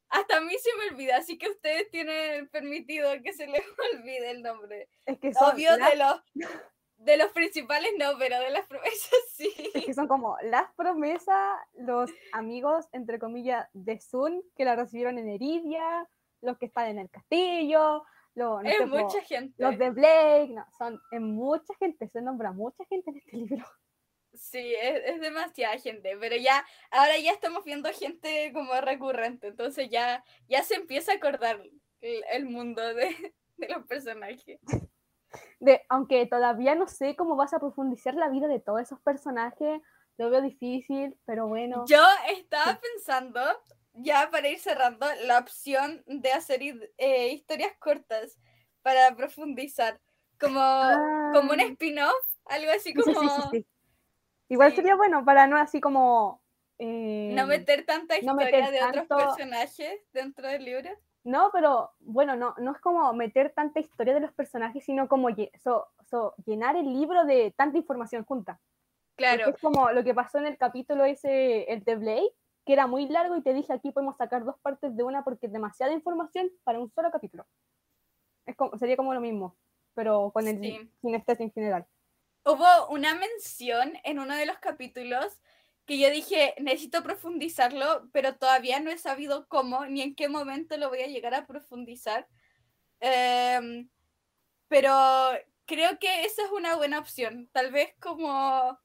Speaker 2: Hasta a mí se me olvida, así que ustedes tienen permitido que se les olvide el nombre.
Speaker 3: Es que son,
Speaker 2: Obvio, de los, de los principales no, pero de las promesas sí.
Speaker 3: es que son como las promesas, los amigos, entre comillas, de Sun, que la recibieron en Eridia, los que están en el castillo, los, no
Speaker 2: Es
Speaker 3: sé,
Speaker 2: mucha gente.
Speaker 3: los de Blake, no, son en mucha gente, se nombra mucha gente en este libro.
Speaker 2: Sí, es, es demasiada gente, pero ya, ahora ya estamos viendo gente como recurrente, entonces ya, ya se empieza a acordar el, el mundo de, de los personajes.
Speaker 3: De, aunque todavía no sé cómo vas a profundizar la vida de todos esos personajes, lo veo difícil, pero bueno.
Speaker 2: Yo estaba pensando, ya para ir cerrando, la opción de hacer eh, historias cortas para profundizar, como, como un
Speaker 3: Ah.
Speaker 2: spin-off, algo así
Speaker 3: Sí, sí,
Speaker 2: como
Speaker 3: sí, sí, sí. Igual sería bueno para no así como... eh,
Speaker 2: no meter tanta
Speaker 3: no
Speaker 2: historia
Speaker 3: meter
Speaker 2: de otros personajes dentro del libro.
Speaker 3: No, pero bueno, no, no es como meter tanta historia de los personajes, sino como so- so- llenar el libro de tanta información junta. Porque
Speaker 2: Claro,
Speaker 3: Es como lo que pasó en el capítulo ese, el de Blake, que era muy largo y te dije aquí podemos sacar dos partes de una porque es demasiada información para un solo capítulo. Es como, sería como lo mismo, pero con el
Speaker 2: Sí.
Speaker 3: sinestesia en general.
Speaker 2: Hubo una mención en uno de los capítulos que yo dije, necesito profundizarlo, pero todavía no he sabido cómo ni en qué momento lo voy a llegar a profundizar. Em, pero creo que esa es una buena opción. Tal vez como,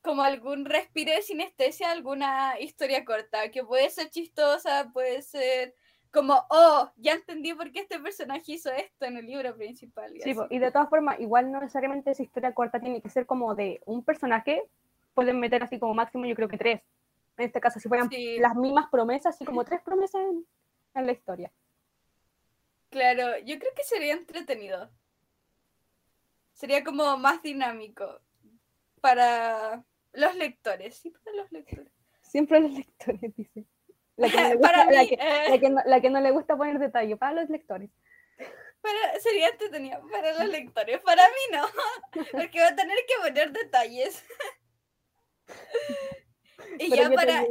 Speaker 2: como algún respiro de sinestesia, alguna historia corta, que puede ser chistosa, puede ser como, oh, ya entendí por qué este personaje hizo esto en el libro principal. y
Speaker 3: Sí,
Speaker 2: así.
Speaker 3: y de todas formas, igual no necesariamente esa historia corta tiene que ser como de un personaje, pueden meter así como máximo yo creo que tres. En este caso, si fueran
Speaker 2: Sí.
Speaker 3: las mismas promesas, así como tres promesas en, en la historia.
Speaker 2: Claro, yo creo que sería entretenido. Sería como más dinámico para los lectores, sí, para los lectores.
Speaker 3: Siempre los lectores, dice. La que no le gusta, la que-
Speaker 2: eh,
Speaker 3: la que no- la que no le gusta poner detalle, para los lectores.
Speaker 2: para- sería entretenido para los lectores. Para mí no, porque va a tener que poner detalles. Y
Speaker 3: Pero
Speaker 2: ya para,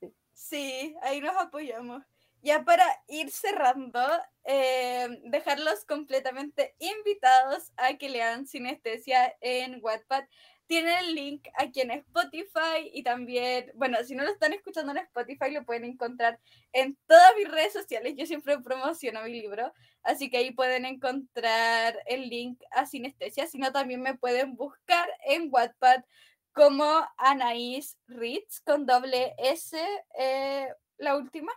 Speaker 3: sí.
Speaker 2: Sí, ahí nos apoyamos. Ya para ir cerrando, eh, dejarlos completamente invitados a que lean Sinestesia en Wattpad. Tienen el link aquí en Spotify y también, bueno, si no lo están escuchando en Spotify, lo pueden encontrar en todas mis redes sociales. Yo siempre promociono mi libro, así que ahí pueden encontrar el link a Sinestesia. Si no, también me pueden buscar en Wattpad como Anaís Ritz con doble S, eh, la última.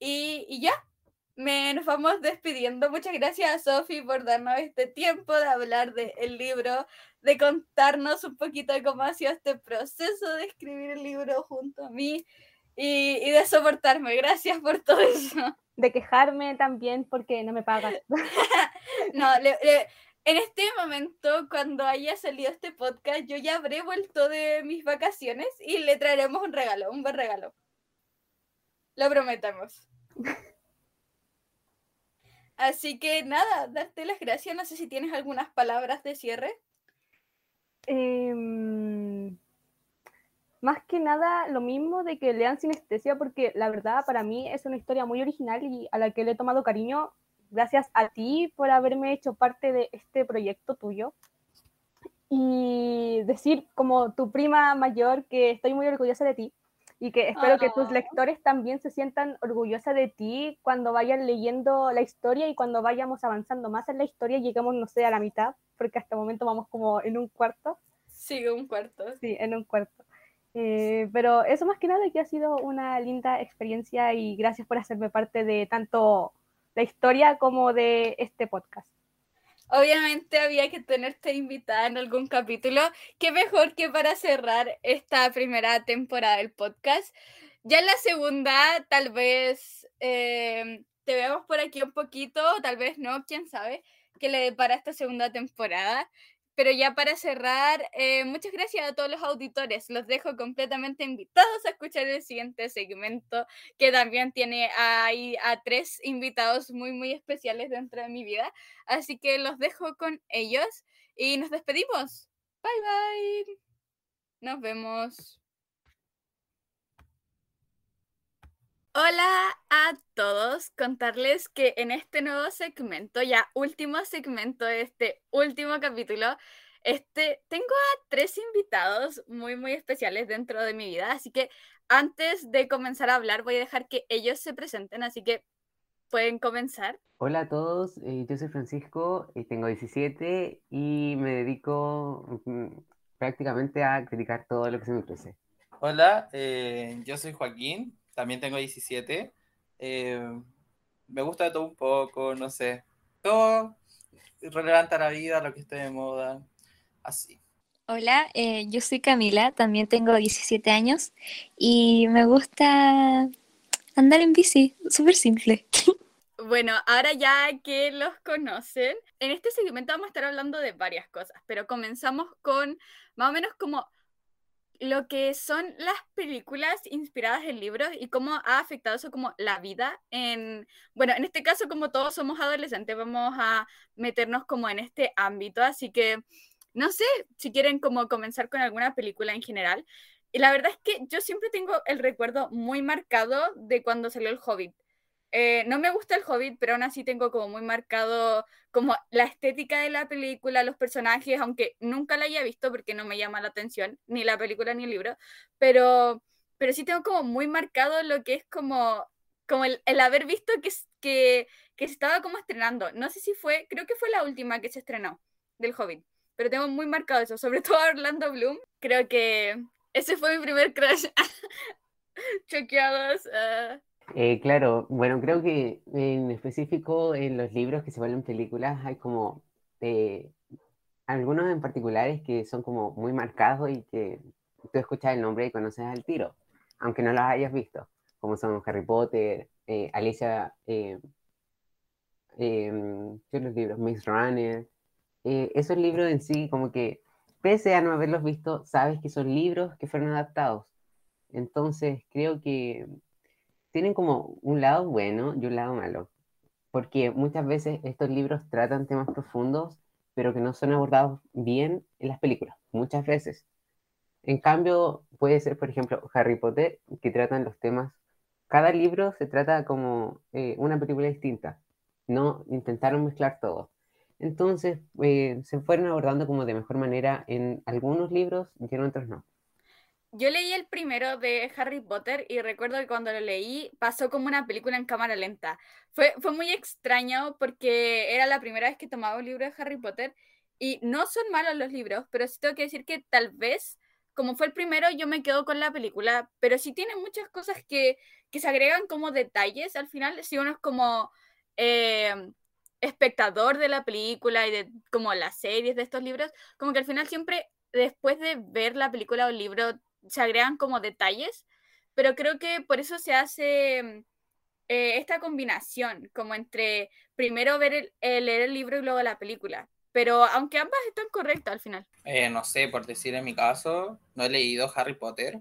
Speaker 2: Y, y ya, me, nos vamos despidiendo. Muchas gracias a Sofi por darnos este tiempo de hablar del libro, de contarnos un poquito de cómo ha sido este proceso de escribir el libro junto a mí y, y de soportarme. Gracias por todo eso.
Speaker 3: De quejarme también porque no me pagas.
Speaker 2: No, le- le- en este momento, cuando haya salido este podcast, yo ya habré vuelto de mis vacaciones y le traeremos un regalo, un buen regalo. Lo prometemos. Así que nada, darte las gracias. No sé si tienes algunas palabras de cierre.
Speaker 3: Em, más que nada lo mismo de que lean sinestesia porque la verdad para mí es una historia muy original y a la que le he tomado cariño gracias a ti por haberme hecho parte de este proyecto tuyo y decir como tu prima mayor que estoy muy orgullosa de ti y que espero que tus lectores también se sientan orgullosa de ti cuando vayan leyendo la historia y cuando vayamos avanzando más en la historia y lleguemos, no sé, a la mitad, porque hasta el momento vamos como en un cuarto.
Speaker 2: Sigue un cuarto.
Speaker 3: Sí, en un cuarto. Eh, pero eso más que nada que ha sido una linda experiencia y gracias por hacerme parte de tanto la historia como de este podcast.
Speaker 2: Obviamente había que tenerte invitada en algún capítulo. Qué mejor que para cerrar esta primera temporada del podcast. Ya en la segunda, tal vez eh, te veamos por aquí un poquito, tal vez no, quién sabe, qué le depara esta segunda temporada. Pero ya para cerrar, eh, muchas gracias a todos los auditores. Los dejo completamente invitados a escuchar el siguiente segmento, que también tiene ahí a tres invitados muy, muy especiales dentro de mi vida. Así que los dejo con ellos y nos despedimos. Bye bye. Nos vemos. Hola a todos, contarles que en este nuevo segmento, ya último segmento de este último capítulo, este, tengo a tres invitados muy, muy especiales dentro de mi vida, así que antes de comenzar a hablar voy a dejar que ellos se presenten, así que pueden comenzar.
Speaker 4: Hola a todos, eh, yo soy Francisco, y tengo 17 y me dedico mm, prácticamente a criticar todo lo que se me cruce.
Speaker 5: Hola, eh, yo soy Joaquín, también tengo 17. Eh, me gusta de todo un poco, no sé. Todo relevante a la vida, lo que esté de moda, así.
Speaker 6: Hola, eh, yo soy Camila, también tengo 17 años y me gusta andar en bici, súper simple.
Speaker 2: Bueno, ahora ya que los conocen, en este segmento vamos a estar hablando de varias cosas, pero comenzamos con más o menos como lo que son las películas inspiradas en libros y cómo ha afectado eso como la vida en, bueno, en este caso como todos somos adolescentes, vamos a meternos como en este ámbito, así que no sé si quieren como comenzar con alguna película en general. Y la verdad es que yo siempre tengo el recuerdo muy marcado de cuando salió El Hobbit. Eh, no me gusta el Hobbit, pero aún así tengo como muy marcado como la estética de la película, los personajes, aunque nunca la haya visto porque no me llama la atención, ni la película ni el libro, pero, pero sí tengo como muy marcado lo que es como, como el, el haber visto que, que, que se estaba como estrenando. No sé si fue, creo que fue la última que se estrenó del Hobbit, pero tengo muy marcado eso, sobre todo Orlando Bloom. Creo que ese fue mi primer crush. Choqueados. Uh,
Speaker 4: eh, claro, bueno, creo que en específico en los libros que se vuelven películas hay como eh, algunos en particulares que son como muy marcados y que tú escuchas el nombre y conoces al tiro, aunque no los hayas visto, como son Harry Potter, eh, Alicia, em, los libros? Maze Runner, esos libros en sí como que pese a no haberlos visto, sabes que son libros que fueron adaptados. Entonces creo que tienen como un lado bueno y un lado malo, porque muchas veces estos libros tratan temas profundos, pero que no son abordados bien en las películas, muchas veces. En cambio, puede ser, por ejemplo, Harry Potter, que tratan los temas, cada libro se trata como eh, una película distinta, no intentaron mezclar todo. Entonces, eh, se fueron abordando como de mejor manera en algunos libros y en otros no.
Speaker 2: Yo leí el primero de Harry Potter y recuerdo que cuando lo leí pasó como una película en cámara lenta. Fue, fue muy extraño porque era la primera vez que tomaba un libro de Harry Potter y no son malos los libros, pero sí tengo que decir que tal vez, como fue el primero, yo me quedo con la película, pero sí tiene muchas cosas que, que se agregan como detalles al final, si uno es como eh, espectador de la película y de como las series de estos libros, como que al final siempre después de ver la película o el libro se agregan como detalles, pero creo que por eso se hace eh, esta combinación, como entre primero ver el, leer el libro y luego la película. Pero aunque ambas están correctas al final.
Speaker 5: Eh, no sé, por decir en mi caso, no he leído Harry Potter.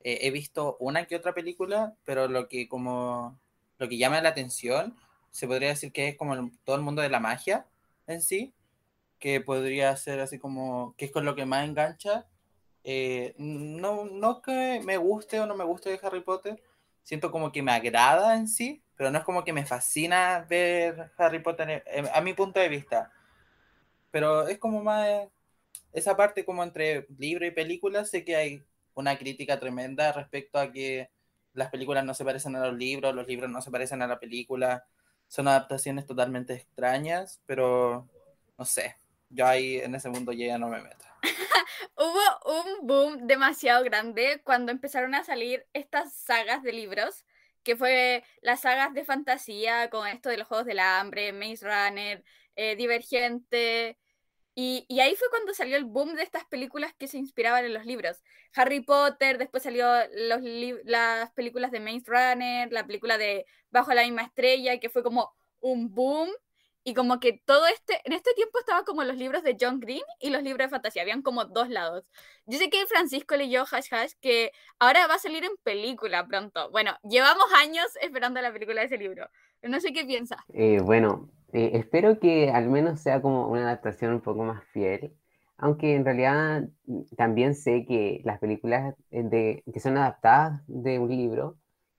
Speaker 5: Eh, he visto una que otra película, pero lo que como lo que llama la atención se podría decir que es como todo el mundo de la magia en sí, que podría ser así como que es con lo que más engancha eh, no, no que me guste o no me guste de Harry Potter, siento como que me agrada en sí, pero no es como que me fascina ver Harry Potter a mi punto de vista. Pero es como más esa parte como entre libro y película, sé que hay una crítica tremenda respecto a que las películas no se parecen a los libros, los libros no se parecen a la película, son adaptaciones totalmente extrañas, pero no sé, yo ahí en ese mundo ya no me meto.
Speaker 2: Hubo un boom demasiado grande cuando empezaron a salir estas sagas de libros, que fue las sagas de fantasía con esto de los Juegos del Hambre, Maze Runner, eh, Divergente. Y, ahí fue cuando salió el boom de estas películas que se inspiraban en los libros. Harry Potter, después salió los las películas de Maze Runner, la película de Bajo la misma estrella, que fue como un boom y como que todo este, en este tiempo estaba como los libros de John Green y los libros de fantasía, habían como dos lados. Yo sé que Francisco leyó Hash Hash, que ahora va a salir en película pronto. Bueno, llevamos años esperando la película de ese libro. No sé qué piensa.
Speaker 4: Eh, bueno, eh, espero que al menos sea como una adaptación un poco más fiel, aunque en realidad mm, también sé que las películas eh, de, que son adaptadas de un libro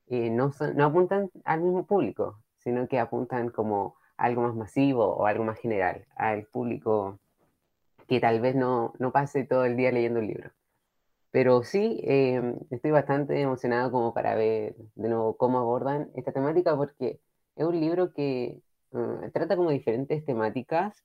Speaker 4: no, son, no apuntan al mismo público, sino que apuntan como algo más masivo o algo más general, al público que tal vez no, no pase todo el día leyendo un libro. Pero sí, eh, estoy bastante emocionado como para ver de nuevo cómo abordan esta temática porque es un libro que uh, trata como diferentes temáticas,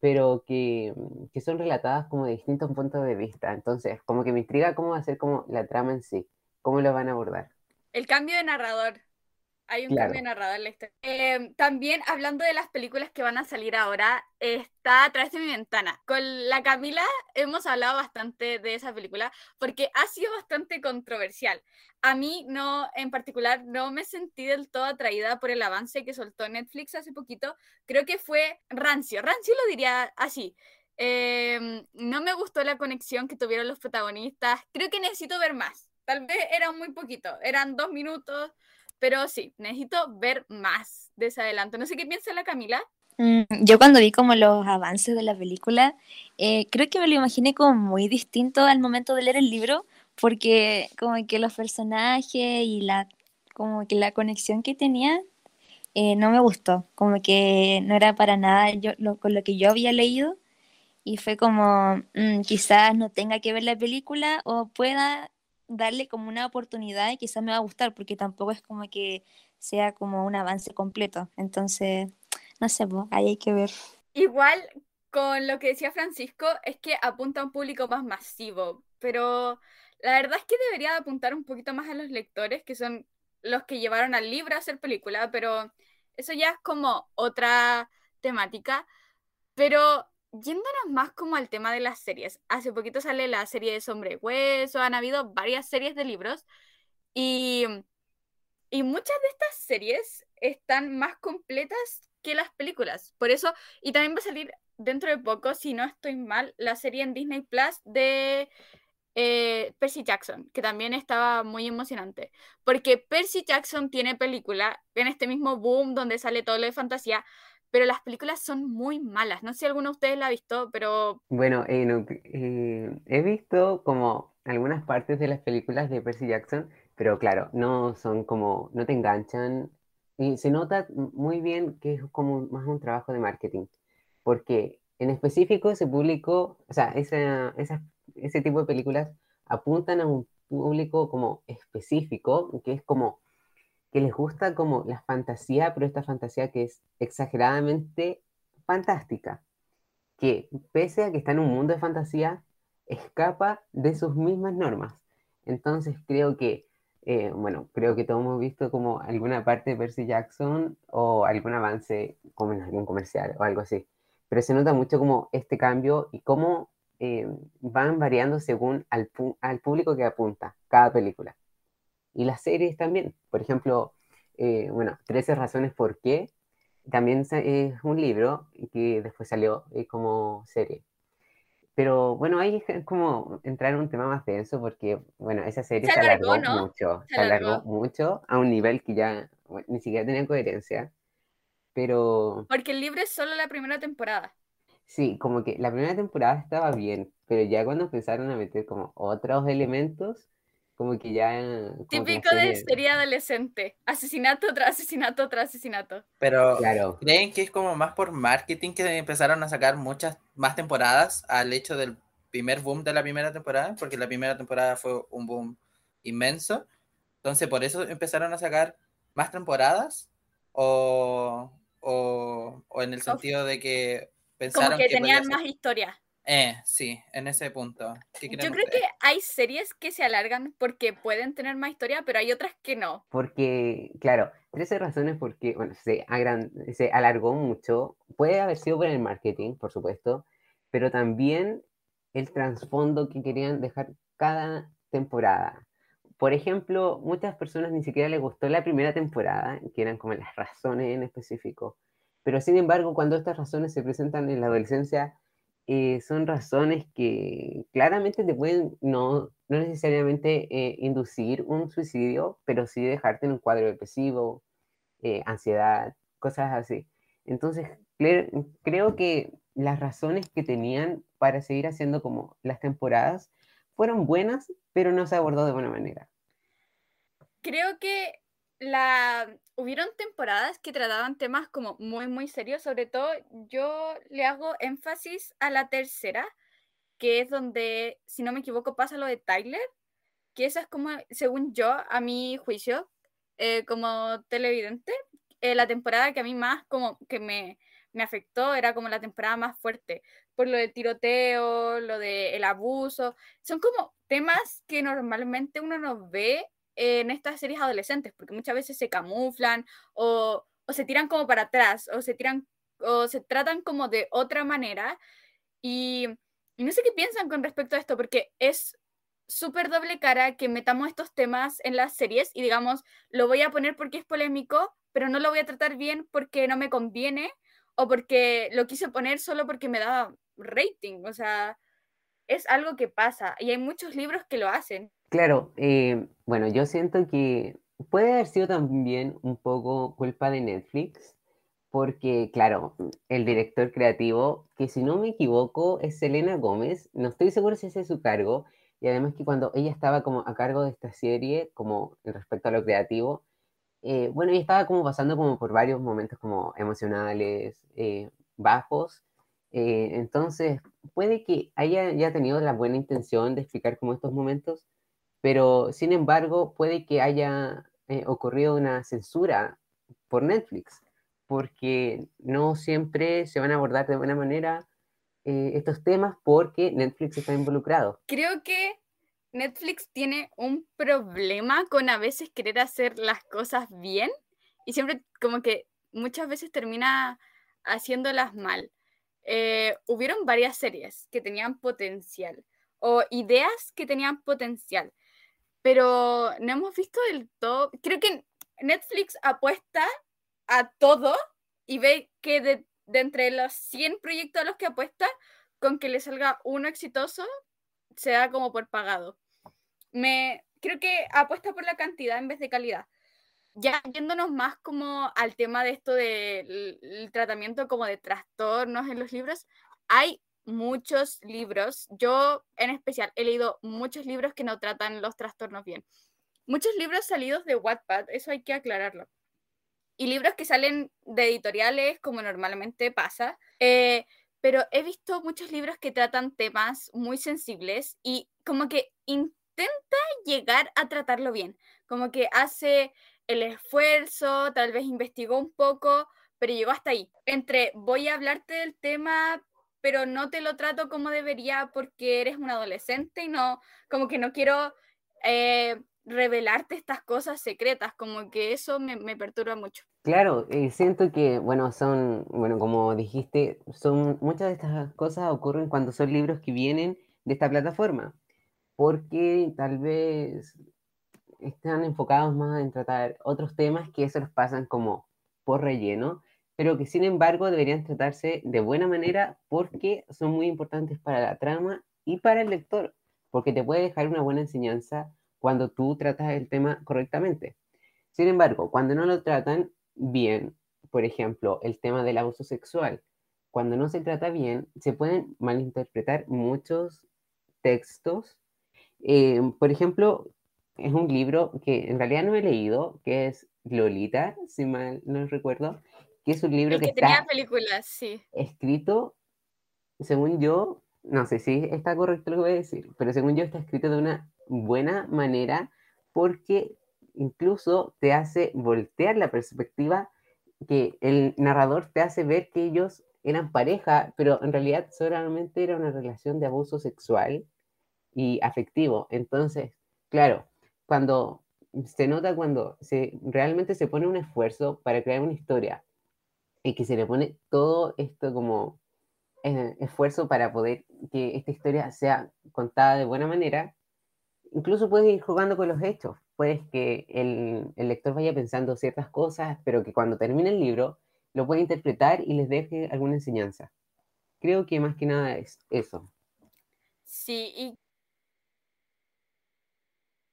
Speaker 4: pero que, que, son relatadas como de distintos puntos de vista. Entonces, como que me intriga cómo va a ser como la trama en sí, cómo lo van a abordar.
Speaker 2: El cambio de narrador. Hay un cambio narrador en la historia. Em, también hablando de las películas que van a salir ahora, está A través de mi ventana. Con la Camila hemos hablado bastante de esa película porque ha sido bastante controversial. A mí no, en particular, no me sentí del todo atraída por el avance que soltó Netflix hace poquito. Creo que fue rancio. Rancio lo diría así. Em, no me gustó la conexión que tuvieron los protagonistas. Creo que necesito ver más. Tal vez era muy poquito. Eran dos minutos pero sí, necesito ver más de ese adelanto. No sé qué piensa la Camila.
Speaker 6: Mm, yo cuando vi como los avances de la película, eh, creo que me lo imaginé como muy distinto al momento de leer el libro, porque como que los personajes y la, como que la conexión que tenía eh, no me gustó, como que no era para nada yo, con lo que yo había leído y fue como mm, quizás no tenga que ver la película o pueda darle como una oportunidad y quizás me va a gustar, porque tampoco es como que sea como un avance completo. Entonces, no sé, ahí hay que ver.
Speaker 2: Igual con lo que decía Francisco, es que apunta a un público más masivo, pero la verdad es que debería apuntar un poquito más a los lectores, que son los que llevaron al libro a hacer película, pero eso ya es como otra temática. Pero yéndonos más como al tema de las series, hace poquito sale la serie de Sombre Hueso, han habido varias series de libros y, y muchas de estas series están más completas que las películas. Por eso, y también va a salir dentro de poco, si no estoy mal, la serie en Disney Plus de eh, Percy Jackson, que también estaba muy emocionante, porque Percy Jackson tiene película en este mismo boom donde sale todo lo de fantasía, pero las películas son muy malas. No sé si alguno de ustedes la ha visto, pero...
Speaker 4: Bueno, eh, eh, he visto como algunas partes de las películas de Percy Jackson, pero claro, no son como, no te enganchan. Y se nota muy bien que es como más un trabajo de marketing, porque en específico ese público, o sea, esa, ese tipo de películas apuntan a un público como específico, que es como que les gusta como la fantasía, pero esta fantasía que es exageradamente fantástica, que pese a que está en un mundo de fantasía, escapa de sus mismas normas. Entonces creo que, eh, bueno, creo que todos hemos visto como alguna parte de Percy Jackson o algún avance como en algún comercial o algo así. Pero se nota mucho como este cambio y cómo eh, van variando según al, al público que apunta cada película y las series también. Por ejemplo, eh, bueno, 13 razones por qué, también es un libro que después salió eh, como serie. Pero bueno, ahí es como entrar en un tema más denso porque, bueno, esa serie se, alargó, mucho, se, alargó. mucho a un nivel que ya ni siquiera tenía coherencia. Pero...
Speaker 2: Porque el libro es solo la primera temporada.
Speaker 4: Sí, como que la primera temporada estaba bien, pero ya cuando empezaron a meter como otros elementos, como que ya...
Speaker 2: Típico de serie adolescente. Asesinato tras asesinato tras asesinato.
Speaker 5: Pero claro. ¿creen que es como más por marketing que empezaron a sacar muchas más temporadas al hecho del primer boom de la primera temporada? Porque la primera temporada fue un boom inmenso. Entonces, ¿por eso empezaron a sacar más temporadas? ¿O, o, o en el sentido de que pensaron
Speaker 2: como que, tenían más historia.
Speaker 5: Eh, sí, en ese punto. ¿Qué
Speaker 2: Yo creo que
Speaker 5: ustedes?
Speaker 2: hay series que se alargan porque pueden tener más historia, pero hay otras que no.
Speaker 4: Porque, claro, 13 razones porque, bueno, se, agran- se alargó mucho. Puede haber sido por el marketing, por supuesto, pero también el trasfondo que querían dejar cada temporada. Por ejemplo, muchas personas ni siquiera les gustó la primera temporada, que eran como las razones en específico. Pero sin embargo, cuando estas razones se presentan en la adolescencia, eh, son razones que claramente te pueden no, no necesariamente eh, inducir un suicidio, pero sí dejarte en un cuadro depresivo, eh, ansiedad, cosas así. Entonces, cre- creo que las razones que tenían para seguir haciendo como las temporadas fueron buenas, pero no se abordó de buena manera.
Speaker 2: Creo que la hubieron temporadas que trataban temas como muy muy serios, sobre todo yo le hago énfasis a la tercera, que es donde, si no me equivoco, pasa lo de Tyler, que esa es como, según yo, a mi juicio, eh, como televidente, eh, la temporada que a mí más como que me, me afectó era como la temporada más fuerte, por lo del tiroteo, lo del abuso, son como temas que normalmente uno no ve en estas series adolescentes, porque muchas veces se camuflan o, o se tiran como para atrás, o se tiran, o se tratan como de otra manera, y, y no sé qué piensan con respecto a esto, porque es súper doble cara que metamos estos temas en las series y digamos, lo voy a poner porque es polémico, pero no lo voy a tratar bien porque no me conviene o porque lo quise poner solo porque me da rating. O sea, es algo que pasa y hay muchos libros que lo hacen.
Speaker 4: Claro, eh, bueno, yo siento que puede haber sido también un poco culpa de Netflix, porque, claro, el director creativo, que si no me equivoco es Selena Gómez, no estoy seguro si ese es su cargo, y además que cuando ella estaba como a cargo de esta serie, como respecto a lo creativo, eh, bueno, ella estaba como pasando como por varios momentos como emocionales, eh, bajos, entonces puede que haya ya tenido la buena intención de explicar como estos momentos, pero sin embargo puede que haya eh, ocurrido una censura por Netflix, porque no siempre se van a abordar de buena manera eh, estos temas porque Netflix está involucrado.
Speaker 2: Creo que Netflix tiene un problema con a veces querer hacer las cosas bien y siempre como que muchas veces termina haciéndolas mal. Eh, hubieron varias series que tenían potencial o ideas que tenían potencial, pero no hemos visto del todo. Creo que Netflix apuesta a todo y ve que de, de entre los 100 proyectos a los que apuesta, con que le salga uno exitoso, se da como por pagado. Me creo que apuesta por la cantidad en vez de calidad. Ya yéndonos más como al tema de esto del el tratamiento como de trastornos en los libros, hay muchos libros, yo en especial he leído muchos libros que no tratan los trastornos bien. Muchos libros salidos de Wattpad, eso hay que aclararlo. Y libros que salen de editoriales como normalmente pasa. Eh, pero he visto muchos libros que tratan temas muy sensibles y como que intenta llegar a tratarlo bien, como que hace el esfuerzo, tal vez investigó un poco, pero llegó hasta ahí. Entre voy a hablarte del tema, pero no te lo trato como debería porque eres un adolescente y no, como que no quiero eh, revelarte estas cosas secretas, como que eso me, me perturba mucho.
Speaker 4: Claro, eh, siento que, bueno, son, bueno, como dijiste, son muchas de estas cosas ocurren cuando son libros que vienen de esta plataforma, porque tal vez están enfocados más en tratar otros temas que eso los pasan como por relleno, pero que sin embargo deberían tratarse de buena manera porque son muy importantes para la trama y para el lector, porque te puede dejar una buena enseñanza cuando tú tratas el tema correctamente. Sin embargo, cuando no lo tratan bien, por ejemplo, el tema del abuso sexual, cuando no se trata bien, se pueden malinterpretar muchos textos. Eh, por ejemplo, es un libro que en realidad no he leído, que es Lolita, si mal no recuerdo, que es un libro
Speaker 2: El que,
Speaker 4: que
Speaker 2: tenía
Speaker 4: está
Speaker 2: películas, sí.
Speaker 4: escrito, según yo, no sé si está correcto lo que voy a decir, pero según yo está escrito de una buena manera porque incluso te hace voltear la perspectiva que el narrador te hace ver que ellos eran pareja, pero en realidad solamente era una relación de abuso sexual y afectivo. Entonces, claro, cuando se nota cuando se, realmente se pone un esfuerzo para crear una historia y que se le pone todo esto como esfuerzo para poder que esta historia sea contada de buena manera, incluso puedes ir jugando con los hechos. Puedes que el, el, lector vaya pensando ciertas cosas, pero que cuando termine el libro lo pueda interpretar y les deje alguna enseñanza. Creo que más que nada es eso.
Speaker 2: Sí, y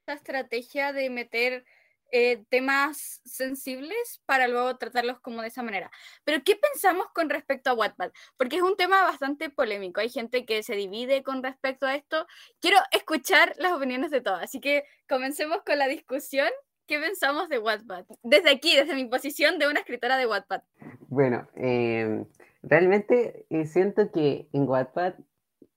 Speaker 2: la estrategia de meter eh, temas sensibles para luego tratarlos como de esa manera. Pero ¿qué pensamos con respecto a Wattpad? Porque es un tema bastante polémico. Hay gente que se divide con respecto a esto. Quiero escuchar las opiniones de todos. Así que comencemos con la discusión. ¿Qué pensamos de Wattpad? Desde aquí, desde mi posición de una escritora de Wattpad.
Speaker 4: Bueno, em, realmente eh, siento que en Wattpad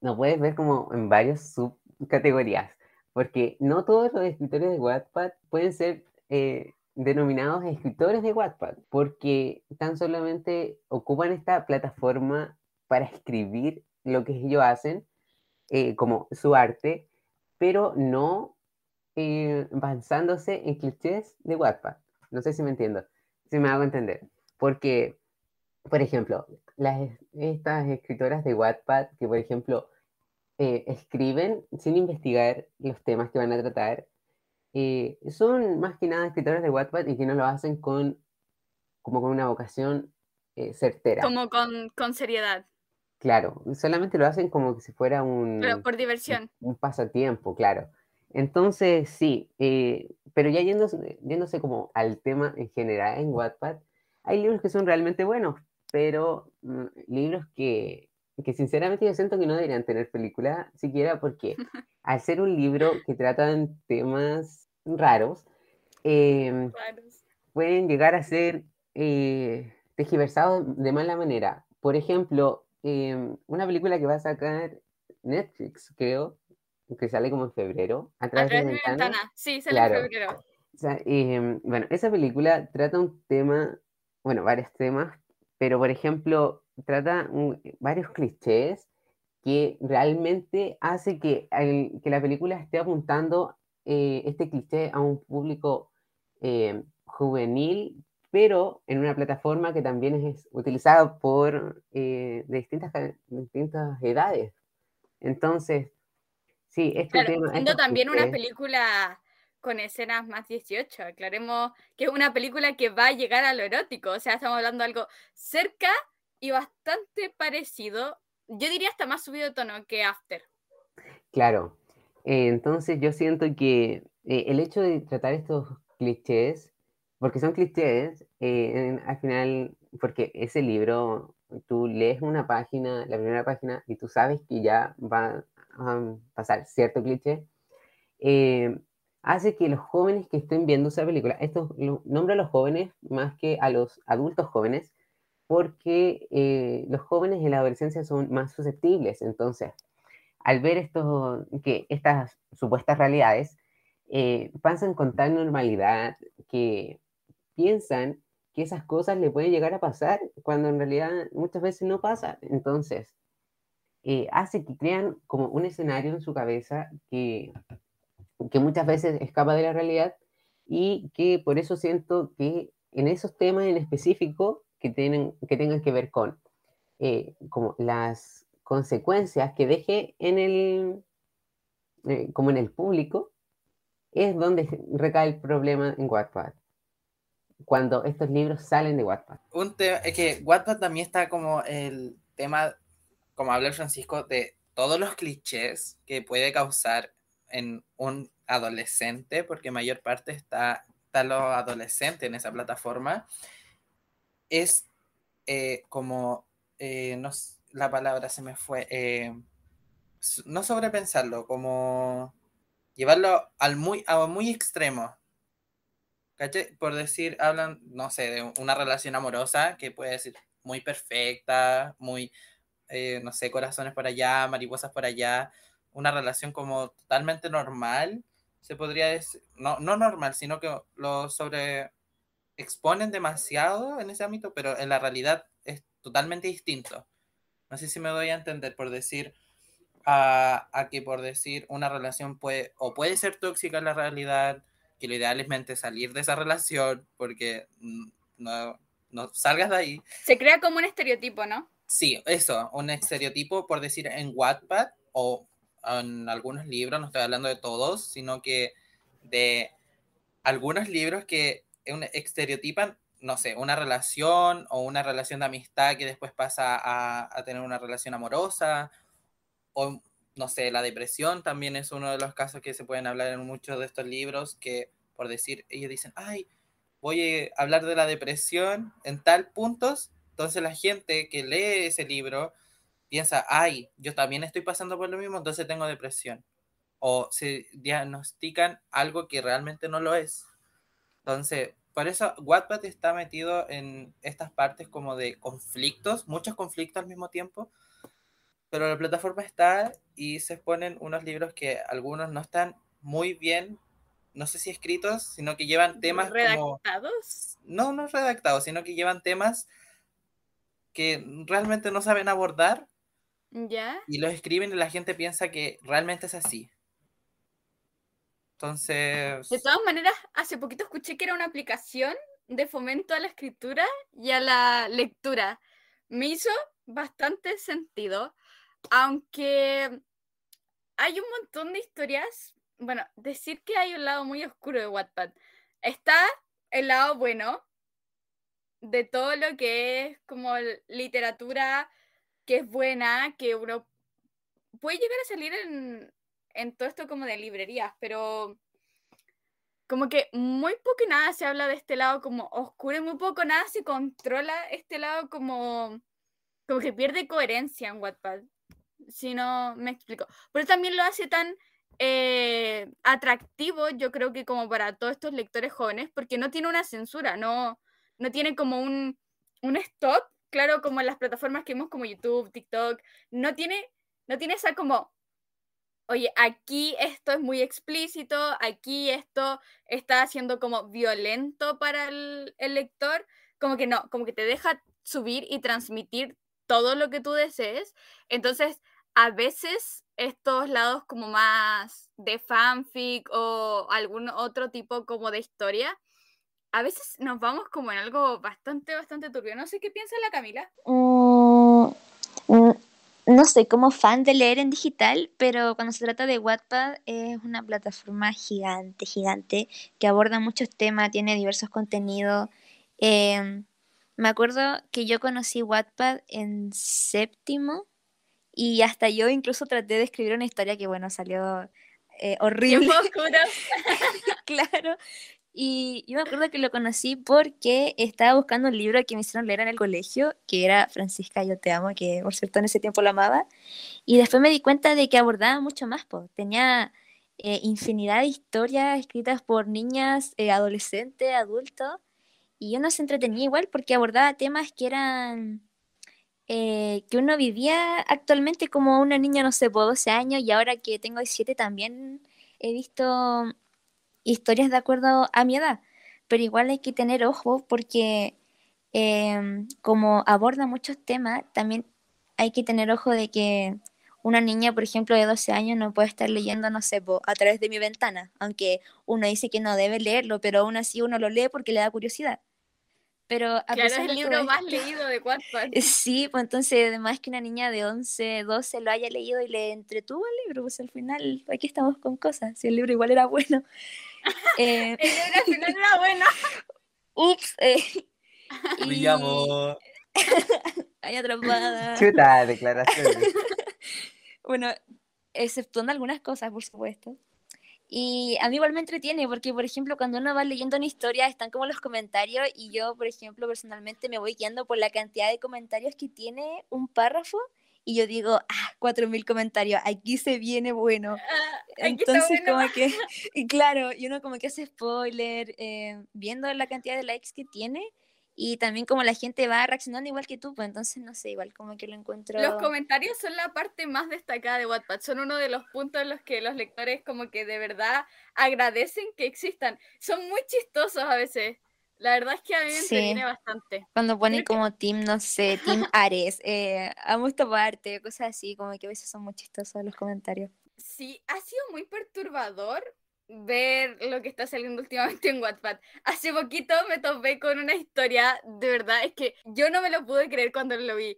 Speaker 4: lo puedes ver como en varias subcategorías porque no todos los escritores de Wattpad pueden ser eh, denominados escritores de Wattpad, porque tan solamente ocupan esta plataforma para escribir lo que ellos hacen, eh, como su arte, pero no eh, basándose en clichés de Wattpad. No sé si me entiendo, si me hago entender. Porque, por ejemplo, las, estas escritoras de Wattpad que, por ejemplo, escriben sin investigar los temas que van a tratar, eh, son más que nada escritores de Wattpad y que no lo hacen con como con una vocación eh, certera.
Speaker 2: Como con, con, seriedad.
Speaker 4: Claro, solamente lo hacen como que si fuera un...
Speaker 2: Pero por diversión.
Speaker 4: Un, pasatiempo, claro. Entonces, sí, eh, pero ya yéndose, yéndose como al tema en general en Wattpad, hay libros que son realmente buenos, pero mm, libros que, que sinceramente yo siento que no deberían tener película siquiera porque al ser un libro que tratan temas Em, raros, pueden llegar a ser eh, tergiversados de mala manera. Por ejemplo, em, una película que va a sacar Netflix, creo, que sale como en febrero.
Speaker 2: A través, de, mi ventana. Sí, sale en febrero.
Speaker 4: Em, bueno, esa película trata un tema, bueno, varios temas, pero por ejemplo, trata varios clichés que realmente hace que, que la película esté apuntando eh, este cliché a un público eh, juvenil, pero en una plataforma que también es utilizada por eh, de distintas, distintas edades. Entonces, sí, este tema...
Speaker 2: Siendo también una película con escenas más 18. Aclaremos que es una película que va a llegar a lo erótico. O sea, estamos hablando de algo cerca y bastante parecido. Yo diría hasta más subido de tono que After.
Speaker 4: Claro, eh, entonces yo siento que eh, el hecho de tratar estos clichés, porque son clichés, eh, al final, porque ese libro, tú lees una página, la primera página, y tú sabes que ya va a pasar cierto cliché, hace que los jóvenes que estén viendo esa película, esto nombra a los jóvenes más que a los adultos jóvenes, porque los jóvenes en la adolescencia son más susceptibles, entonces al ver esto, que estas supuestas realidades eh, pasan con tal normalidad que piensan que esas cosas le pueden llegar a pasar cuando en realidad muchas veces no pasa. Entonces, eh, hace que crean como un escenario en su cabeza que, que muchas veces escapa de la realidad y que por eso siento que en esos temas en específico que, tienen, que tengan que ver con eh, como las consecuencias que deje en el, eh, como en el público, es donde recae el problema en Wattpad. Cuando estos libros salen de Wattpad.
Speaker 5: Un es que Wattpad también está como el tema, como habla Francisco, de todos los clichés que puede causar en un adolescente, porque mayor parte está, está los adolescentes en esa plataforma, es eh, como, eh, no la palabra se me fue. Eh, no sobrepensarlo, como llevarlo al muy, a muy extremo. ¿Caché? Por decir, hablan, no sé, de una relación amorosa que puede ser muy perfecta, muy, eh, no sé, corazones por allá, mariposas por allá, una relación como totalmente normal, se podría decir, no, no normal, sino que lo sobre exponen demasiado en ese ámbito, pero en la realidad es totalmente distinto. No sé si me doy a entender por decir a, a que por decir una relación puede o puede ser tóxica en la realidad, que lo ideal es salir de esa relación porque mm, no, no salgas de ahí.
Speaker 2: Se crea como un estereotipo, ¿no?
Speaker 5: Sí, eso, un estereotipo por decir en Wattpad o en algunos libros, no estoy hablando de todos, sino que de algunos libros que estereotipan, no sé, una relación o una relación de amistad que después pasa a, tener una relación amorosa o no sé, la depresión también es uno de los casos que se pueden hablar en muchos de estos libros que, por decir, ellos dicen, ay, voy a hablar de la depresión en tal puntos, entonces la gente que lee ese libro piensa, ay, yo también estoy pasando por lo mismo, entonces tengo depresión. O se diagnostican algo que realmente no lo es. Entonces, por eso Wattpad está metido en estas partes como de conflictos, muchos conflictos al mismo tiempo, pero la plataforma está y se exponen unos libros que algunos no están muy bien, no sé si escritos, sino que llevan temas
Speaker 2: redactados.
Speaker 5: No, no redactados, sino que llevan temas que realmente no saben abordar.
Speaker 2: Ya.
Speaker 5: Y los escriben y la gente piensa que realmente es así. Entonces.
Speaker 2: De todas maneras, hace poquito escuché que era una aplicación de fomento a la escritura y a la lectura. Me hizo bastante sentido aunque hay un montón de historias, bueno, decir que hay un lado muy oscuro de Wattpad. Está el lado bueno de todo lo que es como literatura que es buena, que uno puede llegar a salir en, en todo esto como de librerías, pero como que muy poco nada se habla de este lado como oscuro y muy poco nada se controla este lado como como que pierde coherencia en Wattpad si no me explico. Pero también lo hace tan eh, atractivo, yo creo que como para todos estos lectores jóvenes, porque no tiene una censura, no, no tiene como un, un stop, claro, como en las plataformas que vemos como YouTube, TikTok, no tiene, no tiene esa como, oye, aquí esto es muy explícito, aquí esto está siendo como violento para el, lector, como que no, como que te deja subir y transmitir todo lo que tú desees. Entonces, a veces estos lados como más de fanfic o algún otro tipo como de historia, a veces nos vamos como en algo bastante, bastante turbio. No sé qué piensa la Camila.
Speaker 6: Mm, mm, no sé, como fan de leer en digital, pero cuando se trata de Wattpad es una plataforma gigante, gigante, que aborda muchos temas, tiene diversos contenidos. Em, me acuerdo que yo conocí Wattpad en séptimo y hasta yo incluso traté de escribir una historia que, bueno, salió eh, horrible. claro. Y yo me acuerdo que lo conocí porque estaba buscando un libro que me hicieron leer en el colegio, que era Francisca, yo te amo, que por cierto en ese tiempo lo amaba. Y después me di cuenta de que abordaba mucho más, pues. tenía eh, infinidad de historias escritas por niñas, eh, adolescentes, adultos. Y yo no se entretenía igual porque abordaba temas que eran eh, que uno vivía actualmente como una niña, no sé, por 12 años y ahora que tengo 17 también he visto historias de acuerdo a mi edad, pero igual hay que tener ojo porque em, como aborda muchos temas, también hay que tener ojo de que una niña, por ejemplo, de 12 años no puede estar leyendo, no sé, a través de mi ventana, aunque uno dice que no debe leerlo, pero aún así uno lo lee porque le da curiosidad. Pero a
Speaker 2: claro, es el libro más leído de Wattpad.
Speaker 6: Sí, pues entonces, además que una niña de 11, 12 lo haya leído y le entretuvo el libro, pues al final aquí estamos con cosas. Si el libro igual era bueno.
Speaker 2: Eh, el final era bueno.
Speaker 6: Ups. Eh,
Speaker 5: Me llamo.
Speaker 6: Hay atrapada.
Speaker 4: Chuta, declaración.
Speaker 6: bueno, exceptuando algunas cosas, por supuesto. Y a mí igual me entretiene porque, por ejemplo, cuando uno va leyendo una historia, están como los comentarios y yo, por ejemplo, personalmente me voy guiando por la cantidad de comentarios que tiene un párrafo y yo digo, ah, 4.000 comentarios, aquí se viene bueno.
Speaker 2: Ah,
Speaker 6: Entonces, como que, y claro, y uno como que hace spoiler, eh, viendo la cantidad de likes que tiene, y también como la gente va reaccionando igual que tú, pues entonces no sé, igual como que lo encuentro.
Speaker 2: Los comentarios son la parte más destacada de Wattpad, son uno de los puntos en los que los lectores como que de verdad agradecen que existan. Son muy chistosos a veces. La verdad es que a mí me
Speaker 6: Sí.
Speaker 2: entretiene bastante.
Speaker 6: Cuando ponen
Speaker 2: Creo que-
Speaker 6: como team, no sé, team Ares, eh, amo esta parte, cosas así, como que a veces son muy chistosos los comentarios.
Speaker 2: Sí, ha sido muy perturbador ver lo que está saliendo últimamente en Wattpad. Hace poquito me topé con una historia, de verdad, es que yo no me lo pude creer cuando lo vi.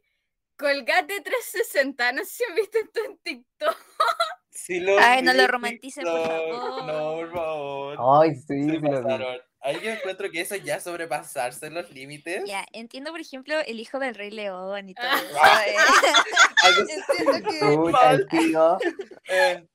Speaker 2: Colgate 360, no sé si han visto esto en TikTok.
Speaker 5: Sí lo
Speaker 6: Ay, no lo
Speaker 5: en
Speaker 6: romanticen, por favor.
Speaker 5: No, por favor.
Speaker 4: Ay, sí,
Speaker 5: Se
Speaker 4: sí lo vi.
Speaker 5: Ahí yo encuentro que eso ya sobrepasarse los límites.
Speaker 6: Ya, entiendo, por ejemplo, el hijo del Rey León y todo
Speaker 2: Ah.
Speaker 6: eso. eh. Entiendo que,
Speaker 5: eh,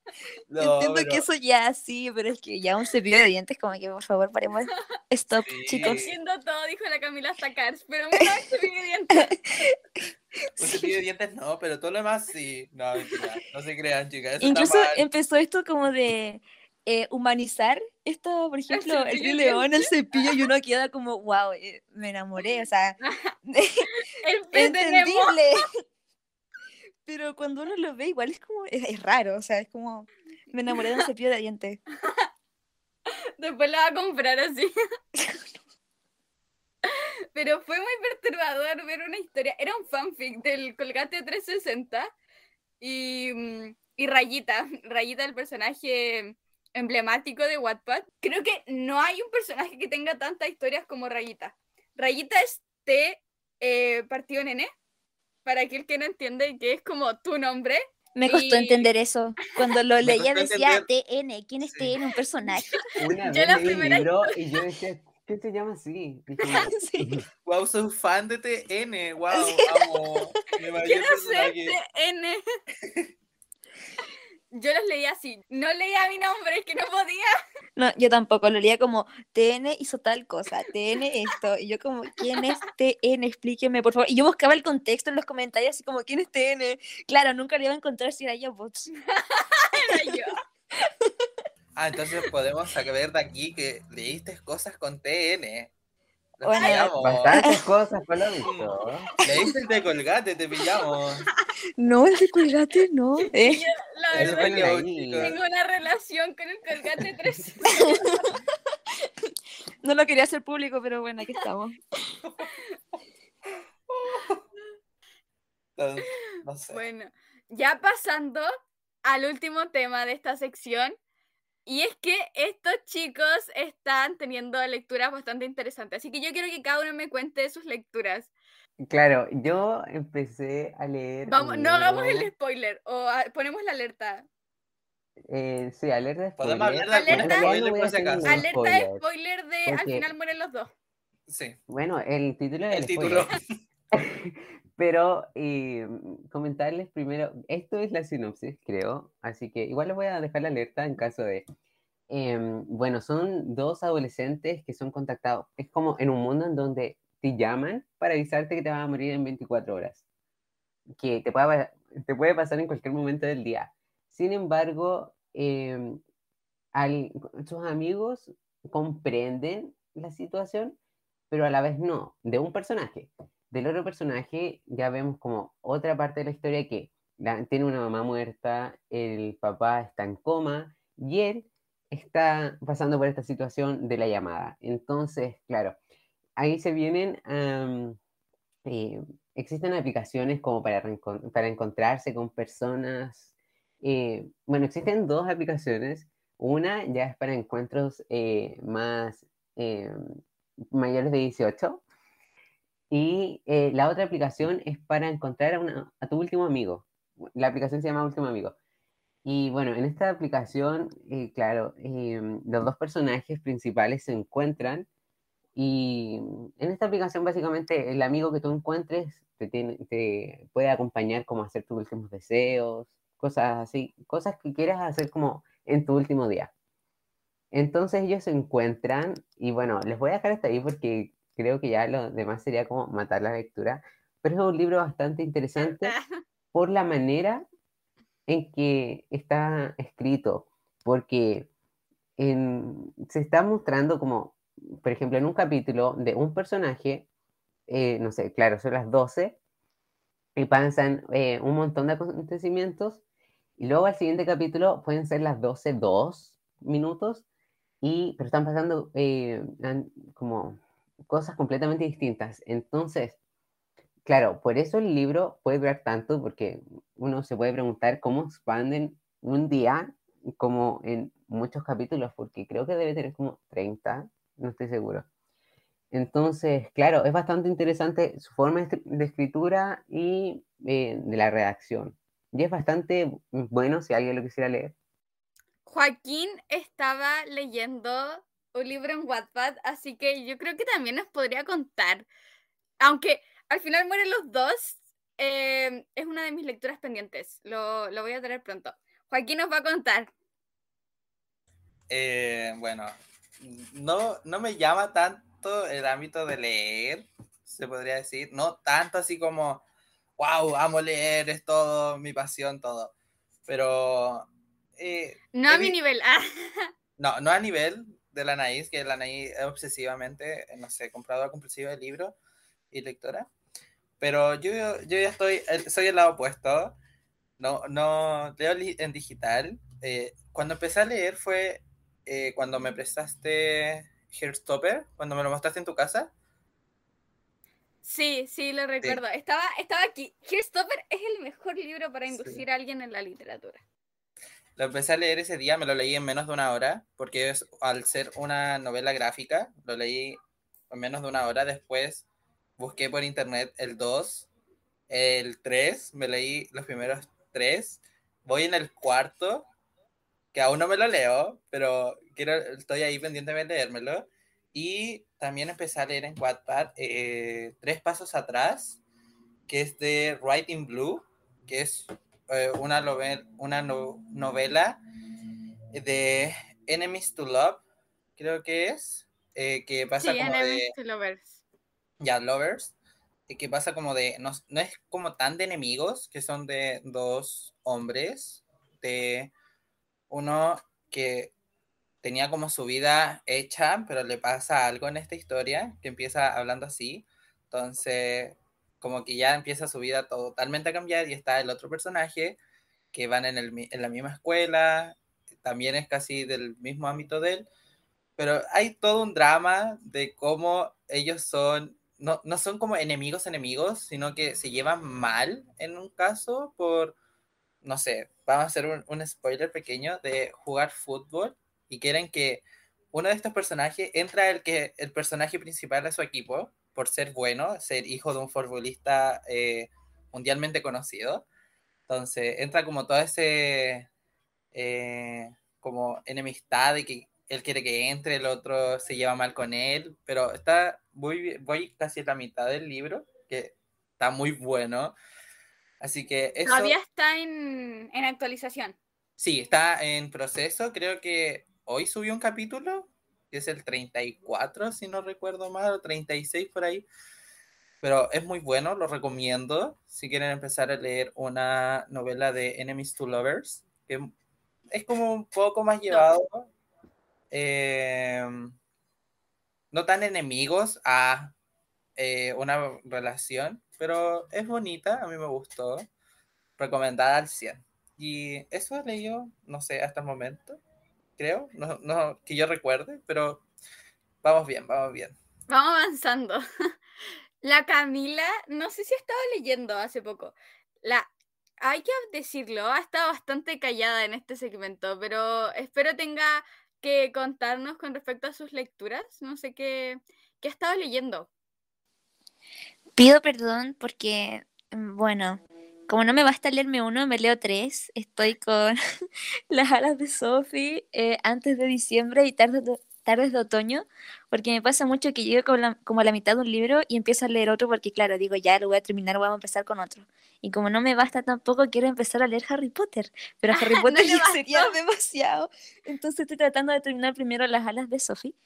Speaker 5: no,
Speaker 6: entiendo que eso ya sí, pero es que ya un cepillo de dientes, como que por favor paremos. Stop,
Speaker 5: Sí.
Speaker 6: chicos.
Speaker 2: Entiendo todo, dijo la Camila Stacars, pero me da este dientes.
Speaker 5: Un cepillo de dientes no, pero todo lo demás sí. No, mentira, no se crean, chicas. Eso
Speaker 6: Incluso empezó esto como de eh, humanizar esto, por ejemplo, el
Speaker 2: de
Speaker 6: León, el cepillo, y uno queda como, wow, me enamoré, o sea,
Speaker 2: El
Speaker 6: entendible. Pero cuando uno lo ve, igual es como, es, es raro, o sea, es como, me enamoré de un cepillo de dientes.
Speaker 2: Después la va a comprar así. Pero fue muy perturbador ver una historia. Era un fanfic del Colgate 360 y, mm, y Rayita. Rayita, el personaje emblemático de Wattpad. Creo que no hay un personaje que tenga tantas historias como Rayita. Rayita es T eh, partido nene. Para aquel que no entiende que es como tu nombre.
Speaker 6: Me costó
Speaker 2: Y-
Speaker 6: entender eso. Cuando lo
Speaker 5: Me
Speaker 6: leía decía TN, ¿quién es
Speaker 5: Sí.
Speaker 6: TN? Un personaje.
Speaker 4: Una
Speaker 2: Yo
Speaker 4: vez
Speaker 2: la
Speaker 4: leí libro y yo decía, ¿qué se llama así?
Speaker 6: Sí.
Speaker 5: Wow, soy fan de TN. Wow, amo. Mayor
Speaker 2: Quiero ser. TN. Yo los leía así. No leía mi nombre, es que no podía.
Speaker 6: No, yo tampoco, lo leía como TN hizo tal cosa, TN esto, y yo como, ¿quién es TN? Explíqueme, por favor. Y yo buscaba el contexto en los comentarios, así como, ¿quién es TN? Claro, nunca le iba a encontrar si era yo, bots.
Speaker 2: Era yo.
Speaker 5: Ah, entonces podemos saber de aquí que leíste cosas con TN.
Speaker 6: Bueno,
Speaker 5: pillamos.
Speaker 4: Bastantes cosas por lo visto.
Speaker 5: Leíste el de Colgate, te pillamos.
Speaker 6: No, el de Colgate no. Eh,
Speaker 2: Yo, la
Speaker 5: Eso
Speaker 2: verdad,
Speaker 4: ahí.
Speaker 5: chicos.
Speaker 2: tengo una relación con el colgate 3.
Speaker 6: no lo quería hacer público, pero bueno, aquí estamos.
Speaker 5: No, no sé.
Speaker 2: Bueno, ya pasando al último tema de esta sección. Y es que estos chicos están teniendo lecturas bastante interesantes. Así que yo quiero que cada uno me cuente sus lecturas.
Speaker 4: Claro, yo empecé a leer.
Speaker 2: Vamos, no hagamos el spoiler o ah, ponemos la alerta.
Speaker 4: Eh, sí, alerta de
Speaker 5: Podemos
Speaker 4: spoiler.
Speaker 5: hablar de
Speaker 2: algunos
Speaker 4: En realidad
Speaker 5: spoilers
Speaker 4: no voy a
Speaker 5: por si
Speaker 4: hacer
Speaker 5: acaso.
Speaker 4: ningún
Speaker 2: Alerta de
Speaker 4: spoiler.
Speaker 2: spoiler de al final mueren los dos.
Speaker 5: Sí,
Speaker 4: Bueno, el título del
Speaker 5: el título.
Speaker 4: Pero eh, comentarles primero, esto es la sinopsis, creo, así que igual les voy a dejar la alerta en caso de... em, bueno, son dos adolescentes que son contactados. Es como en un mundo en donde te llaman para avisarte que te vas a morir en 24 horas. Que te puede, te puede pasar en cualquier momento del día. Sin embargo, em, sus amigos comprenden la situación, pero a la vez no, de un personaje. Del otro personaje ya vemos como otra parte de la historia que tiene una mamá muerta, el papá está en coma y él está pasando por esta situación de la llamada. Entonces, claro, ahí se vienen, eh, existen aplicaciones como para, para encontrarse con personas. eh, bueno, existen dos aplicaciones. Una ya es para encuentros eh, más eh, mayores de 18 y eh, la otra aplicación es para encontrar a, tu último amigo. La aplicación se llama Último Amigo. Y bueno, en esta aplicación, eh, claro, em, los dos personajes principales se encuentran y en esta aplicación básicamente el amigo que tú encuentres te, te puede acompañar como a hacer tus últimos deseos, cosas así, cosas que quieras hacer como en tu último día. Entonces ellos se encuentran y bueno, les voy a dejar hasta ahí porque creo que ya lo demás sería como matar la lectura, pero es un libro bastante interesante por la manera en que está escrito, porque en- se está mostrando como, por ejemplo, en un capítulo de un personaje, eh, no sé, claro, son las 12, y pasan eh, un montón de acontecimientos, y luego al siguiente capítulo pueden ser las 12, dos minutos, y, pero están pasando eh, como cosas completamente distintas. Entonces, claro, por eso el libro puede durar tanto, porque uno se puede preguntar cómo expanden un día como en muchos capítulos, porque creo que debe tener como 30, no estoy seguro. Entonces, claro, es bastante interesante su forma de escritura y eh, de la redacción. Y es bastante bueno si alguien lo quisiera leer.
Speaker 2: Joaquín estaba leyendo un libro en Wattpad, así que yo creo que también nos podría contar. Aunque al final mueren los dos, eh, es una de mis lecturas pendientes. Lo, lo voy a tener pronto. Joaquín nos va a contar.
Speaker 5: Eh, bueno, no, no me llama tanto el ámbito de leer, se podría decir. No tanto así como, wow, amo leer, es todo mi pasión, todo. Pero...
Speaker 2: Eh, no a mi nivel.
Speaker 5: No, no a nivel de la Anaís, que la Anaís es obsesivamente, no sé, compradora compulsiva de libros y lectora. Pero yo, yo ya estoy, soy el lado opuesto. No, no leo en digital. Eh, cuando empecé a leer fue eh, cuando me prestaste Hairstopper, cuando me lo mostraste en tu casa.
Speaker 2: Sí, sí, lo recuerdo. Estaba, estaba aquí. Hairstopper es el mejor libro para inducir a alguien en la literatura.
Speaker 5: Lo empecé a leer ese día, me lo leí en menos de una hora, porque es, al ser una novela gráfica, lo leí en menos de una hora. Después busqué por internet el 2, el 3, me leí los primeros tres. Voy en el cuarto, que aún no me lo leo, pero quiero, estoy ahí pendiente de leérmelo. Y también empecé a leer en Wattpad eh, Tres Pasos Atrás, que es de Writing Blue, que es eh, una, novela, una novela de Enemies to Love, creo que es, eh, que pasa como de...
Speaker 2: Lovers.
Speaker 5: Ya, Lovers, que pasa como de, no, no, es como tan de enemigos, que son de dos hombres, de uno que tenía como su vida hecha, pero le pasa algo en esta historia, que empieza hablando así, entonces como que ya empieza su vida totalmente a cambiar y está el otro personaje que van en, el, en la misma escuela, también es casi del mismo ámbito de él, pero hay todo un drama de cómo ellos son no, no son como enemigos enemigos, sino que se llevan mal en un caso por, no sé, vamos a hacer un, spoiler pequeño de jugar fútbol y quieren que uno de estos personajes entra el que el personaje principal de su equipo por ser bueno, ser hijo de un futbolista eh, mundialmente conocido. Entonces entra como todo ese eh, como enemistad de que él quiere que entre, el otro se lleva mal con él, pero está voy, voy casi a la mitad del libro, que está muy bueno. Así que eso...
Speaker 2: Todavía está en, en actualización.
Speaker 5: Sí, está en proceso. Creo que hoy subió un capítulo, es el 34, si no recuerdo mal, o 36 por ahí. Pero es muy bueno, lo recomiendo si quieren empezar a leer una novela de Enemies to Lovers, que es como un poco más llevado. Em, no tan enemigos a eh, una relación, pero es bonita, a mí me gustó. Recomendada al 100. Y eso he leído, no sé, hasta el momento, creo, no, no que yo recuerde, pero vamos bien, vamos bien.
Speaker 2: Vamos avanzando. La Camila, no sé si estaba leyendo hace poco. La, hay que decirlo, ha estado bastante callada en este segmento, pero espero tenga que contarnos con respecto a sus lecturas. No sé qué, qué ha estado leyendo.
Speaker 6: Pido perdón porque, mm, bueno, como no me basta leerme uno, me leo tres. Estoy con las alas de Sophie eh, antes de diciembre y tardes de, tardes de otoño, porque me pasa mucho que llego como, la, como a la mitad de un libro y empiezo a leer otro porque, claro, digo, ya lo voy a terminar, voy a empezar con otro. Y como no me basta tampoco, quiero empezar a leer Harry Potter, pero Harry Potter ya sería demasiado. Entonces estoy tratando de terminar primero Las alas de Sophie,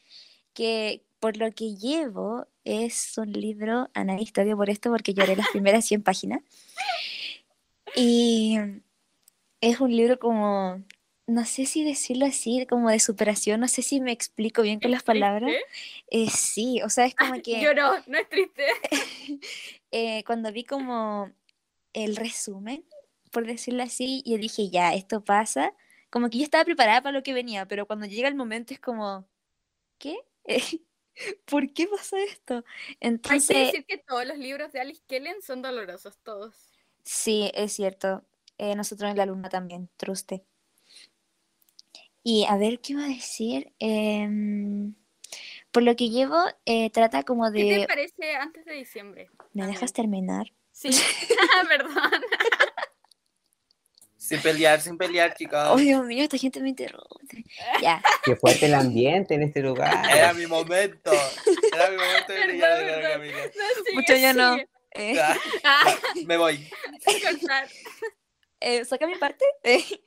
Speaker 6: que por lo que llevo es un libro, Ana, historia por esto, porque lloré las primeras 100 páginas. Y es un libro como, no sé si decirlo así, como de superación, no sé si me explico bien con las palabras. Eh, sí, o sea, es como que...
Speaker 2: Lloró, no es triste.
Speaker 6: eh, cuando vi como el resumen, por decirlo así, yo dije, ya, esto pasa. Como que yo estaba preparada para lo que venía, pero cuando llega el momento es como, ¿qué? ¿por qué pasa esto?
Speaker 2: Hay que
Speaker 6: Entonces,
Speaker 2: decir que todos los libros de Alice Kellen son dolorosos, todos.
Speaker 6: Sí, es cierto. Eh, nosotros en la luna también, truste. Y a ver, ¿qué iba a decir? Em, por lo que llevo, eh, trata como
Speaker 2: ¿Qué te
Speaker 6: de...
Speaker 2: parece antes de diciembre?
Speaker 6: ¿Me dejas terminar?
Speaker 2: Sí, perdón.
Speaker 5: Sin pelear, sin pelear, chicos.
Speaker 6: Oh, Dios mío, esta gente me interrumpe. Ya,
Speaker 4: Qué fuerte el ambiente en este lugar.
Speaker 5: Era mi momento. Era mi momento de brillar de la.
Speaker 2: No,
Speaker 6: mucho yo no. Eh,
Speaker 5: Ya,
Speaker 2: Ah,
Speaker 5: me voy.
Speaker 6: eh, ¿saca mi parte?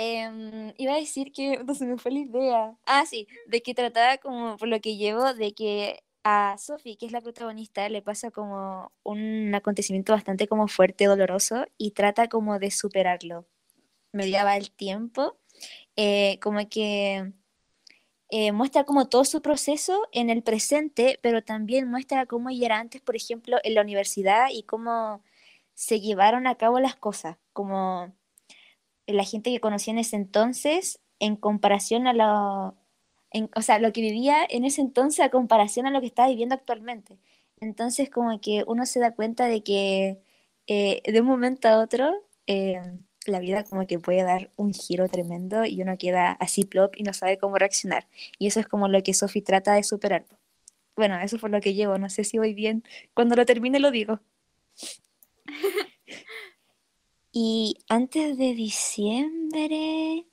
Speaker 6: Em, iba a decir que no se me fue la idea. Ah, sí, de que trataba como, por lo que llevo, de que a Sophie, que es la protagonista, le pasa como un acontecimiento bastante como fuerte, doloroso, y trata como de superarlo. Medida va el tiempo, eh, como que eh, muestra como todo su proceso en el presente, pero también muestra cómo ella era antes, por ejemplo, en la universidad y cómo se llevaron a cabo las cosas, como la gente que conocía en ese entonces en comparación a lo, o sea, lo que vivía en ese entonces a comparación a lo que está viviendo actualmente. Entonces, como que uno se da cuenta de que eh, de un momento a otro eh, la vida como que puede dar un giro tremendo y uno queda así plop y no sabe cómo reaccionar. Y eso es como lo que Sophie trata de superar. Bueno, eso fue lo que llevo, no sé si voy bien. Cuando lo termine lo digo. Y antes de diciembre,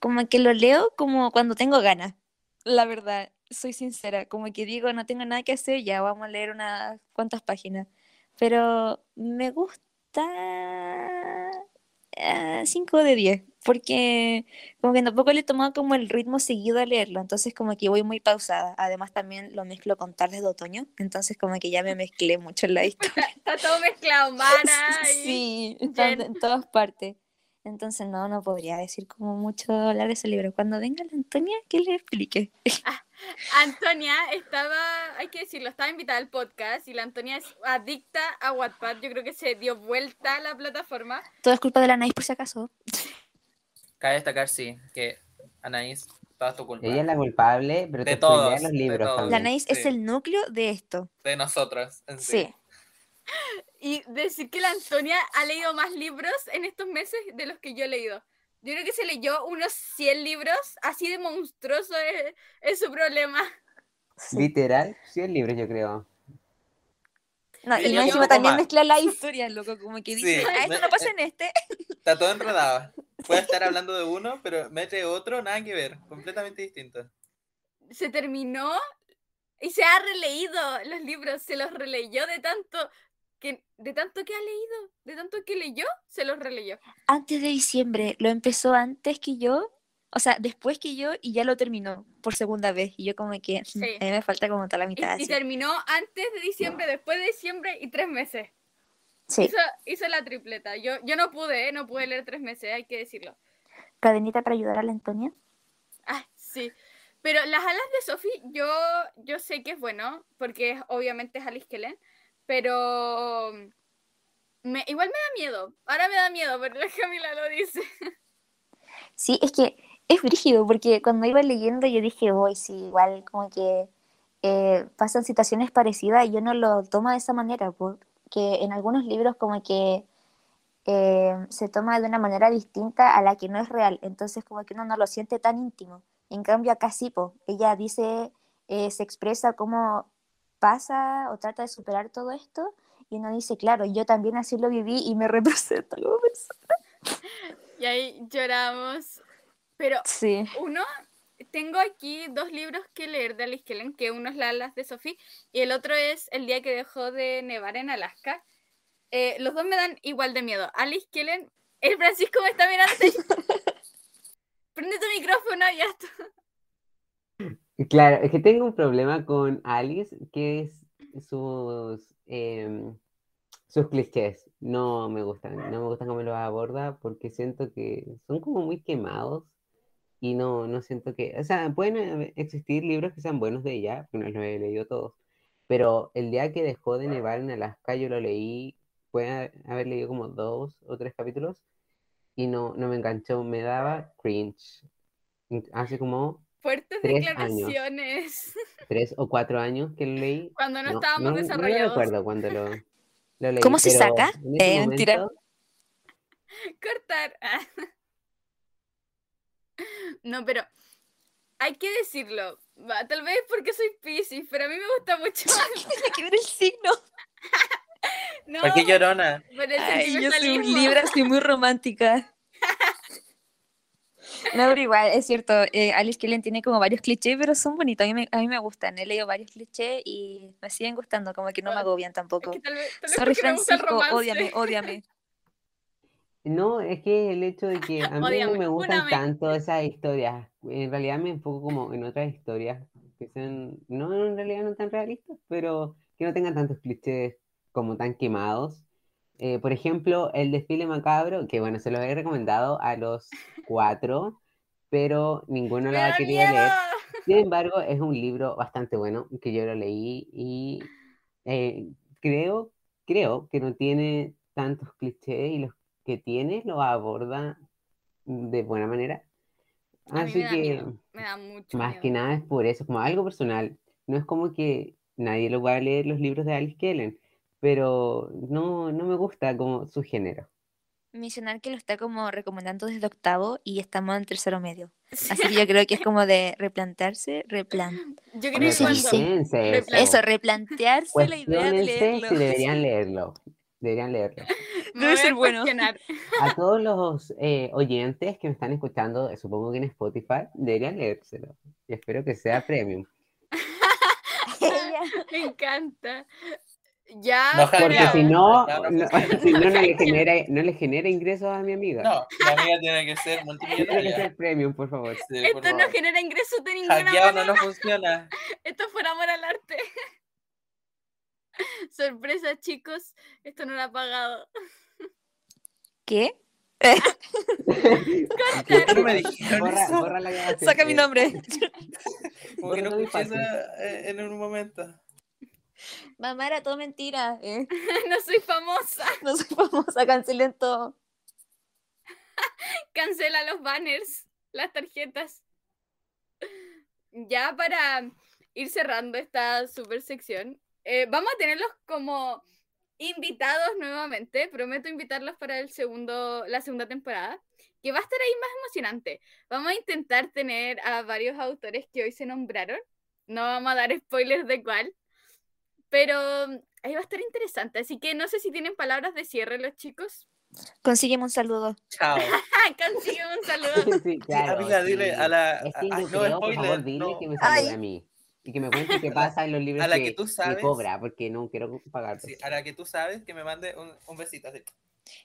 Speaker 6: como que lo leo como cuando tengo ganas. La verdad, soy sincera, como que digo, no tengo nada que hacer, ya vamos a leer unas cuantas páginas. Pero me gusta 5 de 10, porque como que tampoco le he tomado como el ritmo seguido a leerlo, entonces como que voy muy pausada. Además también lo mezclo con tardes de otoño, entonces como que ya me mezclé mucho en la historia.
Speaker 2: Está todo mezclado, mana. y-
Speaker 6: Sí, en todas partes. Entonces no, no podría decir como mucho hablar de ese libro. Cuando venga la Antonia, que le explique.
Speaker 2: Antonia estaba, hay que decirlo, estaba invitada al podcast y la Antonia es adicta a Wattpad. Yo creo que se dio vuelta a la plataforma.
Speaker 6: Todo es culpa de la Nice por si acaso.
Speaker 5: Cabe destacar, sí, que Anaís, toda tu culpa.
Speaker 4: Ella es la culpable, pero
Speaker 5: De
Speaker 4: te
Speaker 5: todos,
Speaker 4: los
Speaker 5: de
Speaker 4: libros
Speaker 5: todos.
Speaker 6: La. Nice es
Speaker 5: sí.
Speaker 6: el núcleo de esto.
Speaker 5: De nosotras. en
Speaker 6: Sí.
Speaker 2: Y decir que la Antonia ha leído más libros en estos meses de los que yo he leído. Yo creo que se leyó unos 100 libros, así de monstruoso es, es su problema.
Speaker 6: Sí.
Speaker 4: Literal, 100 libros yo creo.
Speaker 6: No,
Speaker 2: Sí,
Speaker 6: y
Speaker 2: un
Speaker 6: encima también
Speaker 5: más.
Speaker 6: mezcla la historia, loco, como que dice,
Speaker 5: Sí,
Speaker 6: ah, esto no pasa en este.
Speaker 5: Está todo enredado. Puede estar hablando de uno, pero mete otro, nada que ver. Completamente distinto.
Speaker 2: Se terminó y se ha releído los libros, se los releyó de tanto que de tanto que ha leído, de tanto que leyó, se los releyó.
Speaker 6: Antes de diciembre, lo empezó antes que yo, o sea, después que yo, y ya lo terminó por segunda vez. Y yo como que,
Speaker 2: Sí.
Speaker 6: a mí me falta como toda la mitad.
Speaker 2: y
Speaker 6: así.
Speaker 2: terminó antes de diciembre, después de diciembre y tres meses.
Speaker 6: Sí,
Speaker 2: Hizo, hizo la tripleta. Yo, yo no pude, ¿eh? no pude leer tres meses, hay que decirlo.
Speaker 6: cadenita para ayudar a la Antonia.
Speaker 2: Ah, sí. Pero las alas de Sophie, yo, yo sé que es bueno, porque es- obviamente es Alice Kellen, pero me, igual me da miedo. Ahora me da miedo, pero la Camila lo dice.
Speaker 6: Sí, es que es brígido, porque cuando iba leyendo yo dije, voy, sí, igual como que eh, pasan situaciones parecidas y yo no lo tomo de esa manera, porque en algunos libros como que eh, se toma de una manera distinta a la que no es real, entonces como que uno no lo siente tan íntimo. En cambio acá sí, po, ella dice, eh, se expresa cómo pasa o trata de superar todo esto y uno dice, claro, yo también así lo viví y me representa como persona.
Speaker 2: Y ahí lloramos. Pero
Speaker 6: Sí.
Speaker 2: uno, tengo aquí dos libros que leer de Alice Kellen, que uno es Las alas de Sophie y el otro es El día que dejó de nevar en Alaska. Eh, los dos me dan igual de miedo. Alice Kellen, el Francisco me está mirando. Prende tu micrófono y ya está.
Speaker 4: Claro, es que tengo un problema con Alice, que es sus, em, sus clichés. No me gustan, no me gustan cómo los aborda porque siento que son como muy quemados y no, no siento que, o sea, pueden haber- existir libros que sean buenos de ella, porque no los he leído todos, pero el día que dejó de nevar en Alaska yo lo leí, puede haber leído como dos o tres capítulos y no, no me enganchó, me daba cringe. Así como
Speaker 2: Fuertes
Speaker 4: Tres años.
Speaker 2: declaraciones.
Speaker 4: tres o cuatro años que lo leí.
Speaker 2: Cuando no,
Speaker 4: No,
Speaker 2: estábamos
Speaker 4: no, no
Speaker 2: desarrollados.
Speaker 4: recuerdo cuando lo, lo leí.
Speaker 6: ¿Cómo se saca?
Speaker 4: en
Speaker 6: Eh,
Speaker 4: momento-
Speaker 2: Cortar. No, pero hay que decirlo. Va, Tal vez porque soy Pisces, pero a mí me gusta mucho.
Speaker 6: Tiene que ver el signo.
Speaker 2: No,
Speaker 5: ¿Por qué llorona?
Speaker 2: por el
Speaker 6: Ay, yo soy un. Libra, soy muy romántica. No, pero igual, es cierto, eh, Alice Killen tiene como varios clichés, pero son bonitos, a mí, me, a mí me gustan, he leído varios clichés y me siguen gustando, como que no me agobian
Speaker 2: Es
Speaker 6: tampoco.
Speaker 2: que tal vez, tal vez
Speaker 6: Sorry Francisco,
Speaker 2: romance.
Speaker 6: ódiame, ódiame.
Speaker 4: No, es que el hecho de que a mí no me gustan tanto esas historias, en realidad me enfoco como en otras historias que sean, no en realidad no tan realistas, pero que no tengan tantos clichés como tan quemados. Eh, por ejemplo, el desfile macabro, que bueno, se los he recomendado a los cuatro, pero ninguno
Speaker 2: ¡Me
Speaker 4: lo ha querido leer. Sin embargo, es un libro bastante bueno que yo lo leí y eh, creo, creo que no tiene tantos clichés y los que tiene los aborda de buena manera.
Speaker 2: A mí
Speaker 4: Así
Speaker 2: me da
Speaker 4: que
Speaker 2: miedo, me da mucho
Speaker 4: más
Speaker 2: miedo.
Speaker 4: que nada es por eso, como algo personal. No es como que nadie lo va a leer los libros de Alice Kellen, pero no, no me gusta como su género.
Speaker 6: Mencionar que lo está como recomendando desde octavo y estamos en tercero medio. Así que yo creo que es como de replantearse, replan...
Speaker 2: Yo creo
Speaker 6: ¿Cómo
Speaker 2: que?
Speaker 4: Cuestionense
Speaker 2: Replan-
Speaker 4: eso.
Speaker 6: Eso, replantearse la idea de leerlo.
Speaker 4: si deberían leerlo. Deberían leerlo.
Speaker 6: Debe ser bueno.
Speaker 4: A todos los eh, oyentes que me están escuchando, eh, supongo que en Spotify, deberían leérselo. Y espero que sea premium.
Speaker 2: Me encanta. Ya,
Speaker 5: No,
Speaker 4: Porque si no, no,
Speaker 5: funciona.
Speaker 4: si no, no le genera, no le genera ingresos a mi amiga.
Speaker 5: No, la amiga tiene que ser
Speaker 4: Tiene que
Speaker 5: multimillonaria.
Speaker 4: ser premium, por favor.
Speaker 5: Sí, por
Speaker 2: esto no
Speaker 5: favor.
Speaker 2: genera ingresos de ninguna
Speaker 5: Hackeado
Speaker 2: manera.
Speaker 5: no nos funciona.
Speaker 2: Esto fue amor al arte. Sorpresa, chicos. Esto no lo ha pagado.
Speaker 6: ¿Qué?
Speaker 4: ¿Por
Speaker 5: qué no me dijeron
Speaker 4: borra,
Speaker 5: eso?
Speaker 4: borra la.
Speaker 6: Saca mi
Speaker 4: Eh,
Speaker 6: nombre.
Speaker 5: Como que no escuché eh, en un momento.
Speaker 6: Mamá, era todo mentira. eh.
Speaker 2: No soy famosa.
Speaker 6: No soy famosa, cancelen todo.
Speaker 2: Cancela los banners, las tarjetas. Ya para ir cerrando esta super sección, eh, vamos a tenerlos como invitados nuevamente. Prometo invitarlos para el segundo, la segunda temporada, que va a estar ahí más emocionante. Vamos a intentar tener a varios autores que hoy se nombraron. No vamos a dar spoilers de cuál, pero ahí va a estar interesante. Así que no sé si tienen palabras de cierre los chicos.
Speaker 6: Consígueme un saludo.
Speaker 5: Chao.
Speaker 2: Consigue un saludo.
Speaker 4: Sí, claro,
Speaker 5: amiga, dile
Speaker 4: sí.
Speaker 5: a la-
Speaker 4: Es que
Speaker 5: a- no,
Speaker 4: creo, por
Speaker 5: spoiler,
Speaker 4: favor, dile
Speaker 5: no.
Speaker 4: que me salude
Speaker 6: Ay.
Speaker 4: a mí. Y que me cuente qué pasa en los libros
Speaker 5: a la
Speaker 4: que,
Speaker 5: que tú sabes.
Speaker 4: cobra, porque no quiero pagar.
Speaker 5: Sí, a la que tú sabes que me mande un, un besito así.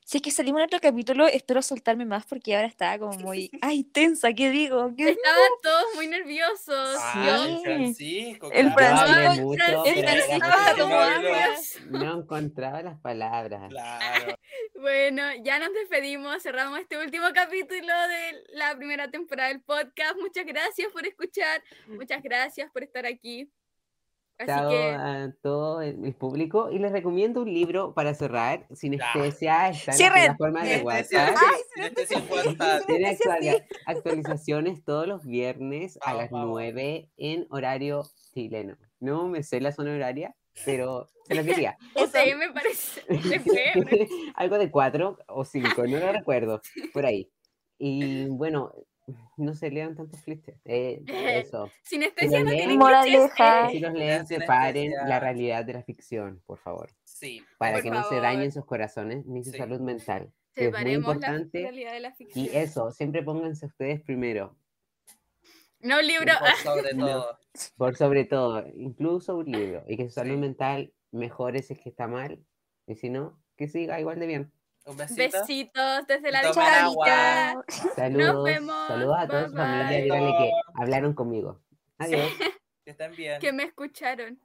Speaker 6: Si es que salimos en otro capítulo, espero soltarme más porque ahora estaba como muy, ay, tensa, ¿qué digo? ¿Qué digo?
Speaker 2: Estaban todos muy nerviosos.
Speaker 5: Ah, el
Speaker 6: Sí.
Speaker 5: Francisco.
Speaker 6: El
Speaker 5: claro.
Speaker 6: Francisco
Speaker 2: Francisco
Speaker 5: no,
Speaker 4: no encontraba las palabras.
Speaker 5: Claro.
Speaker 2: Bueno, ya nos despedimos, cerramos este último capítulo de la primera temporada del podcast. Muchas gracias por escuchar, muchas gracias por estar aquí. Así que
Speaker 4: a todo el público y les recomiendo un libro para cerrar. Sinestesia está en la
Speaker 6: Cierren.
Speaker 4: plataforma de. WhatsApp. Tiene actualizaciones todos los viernes a las
Speaker 5: vamos.
Speaker 4: 9 en horario chileno. No me sé la zona horaria, pero se lo quería.
Speaker 2: ese me parece
Speaker 4: Algo de 4 o 5, no lo recuerdo, por ahí. Y bueno, no se lean tantos clichés. eh, eso.
Speaker 2: Sinestesia no
Speaker 4: leen,
Speaker 2: tiene
Speaker 6: Moraleja.
Speaker 4: Si los leen, separen la realidad de la ficción, por favor.
Speaker 5: Sí.
Speaker 4: Para
Speaker 2: Por
Speaker 4: que no se dañen sus corazones ni su
Speaker 5: Sí.
Speaker 4: salud mental. que es muy
Speaker 2: Separemos la
Speaker 4: importante.
Speaker 2: realidad de la ficción.
Speaker 4: Y eso, siempre pónganse ustedes primero.
Speaker 2: No un libro.
Speaker 5: Por sobre
Speaker 4: No.
Speaker 5: todo.
Speaker 4: Por sobre todo, incluso un libro. Y que su salud
Speaker 5: Sí.
Speaker 4: mental mejore si es que está mal. Y si no, que siga igual de bien.
Speaker 5: Un besito.
Speaker 2: Besitos desde la
Speaker 5: agua.
Speaker 4: Saludos.
Speaker 2: vemos,
Speaker 4: Saludos a toda su
Speaker 2: bye
Speaker 4: familia.
Speaker 2: bye.
Speaker 4: Díganle que hablaron conmigo. Adiós.
Speaker 5: Que estén bien.
Speaker 2: Que me escucharon.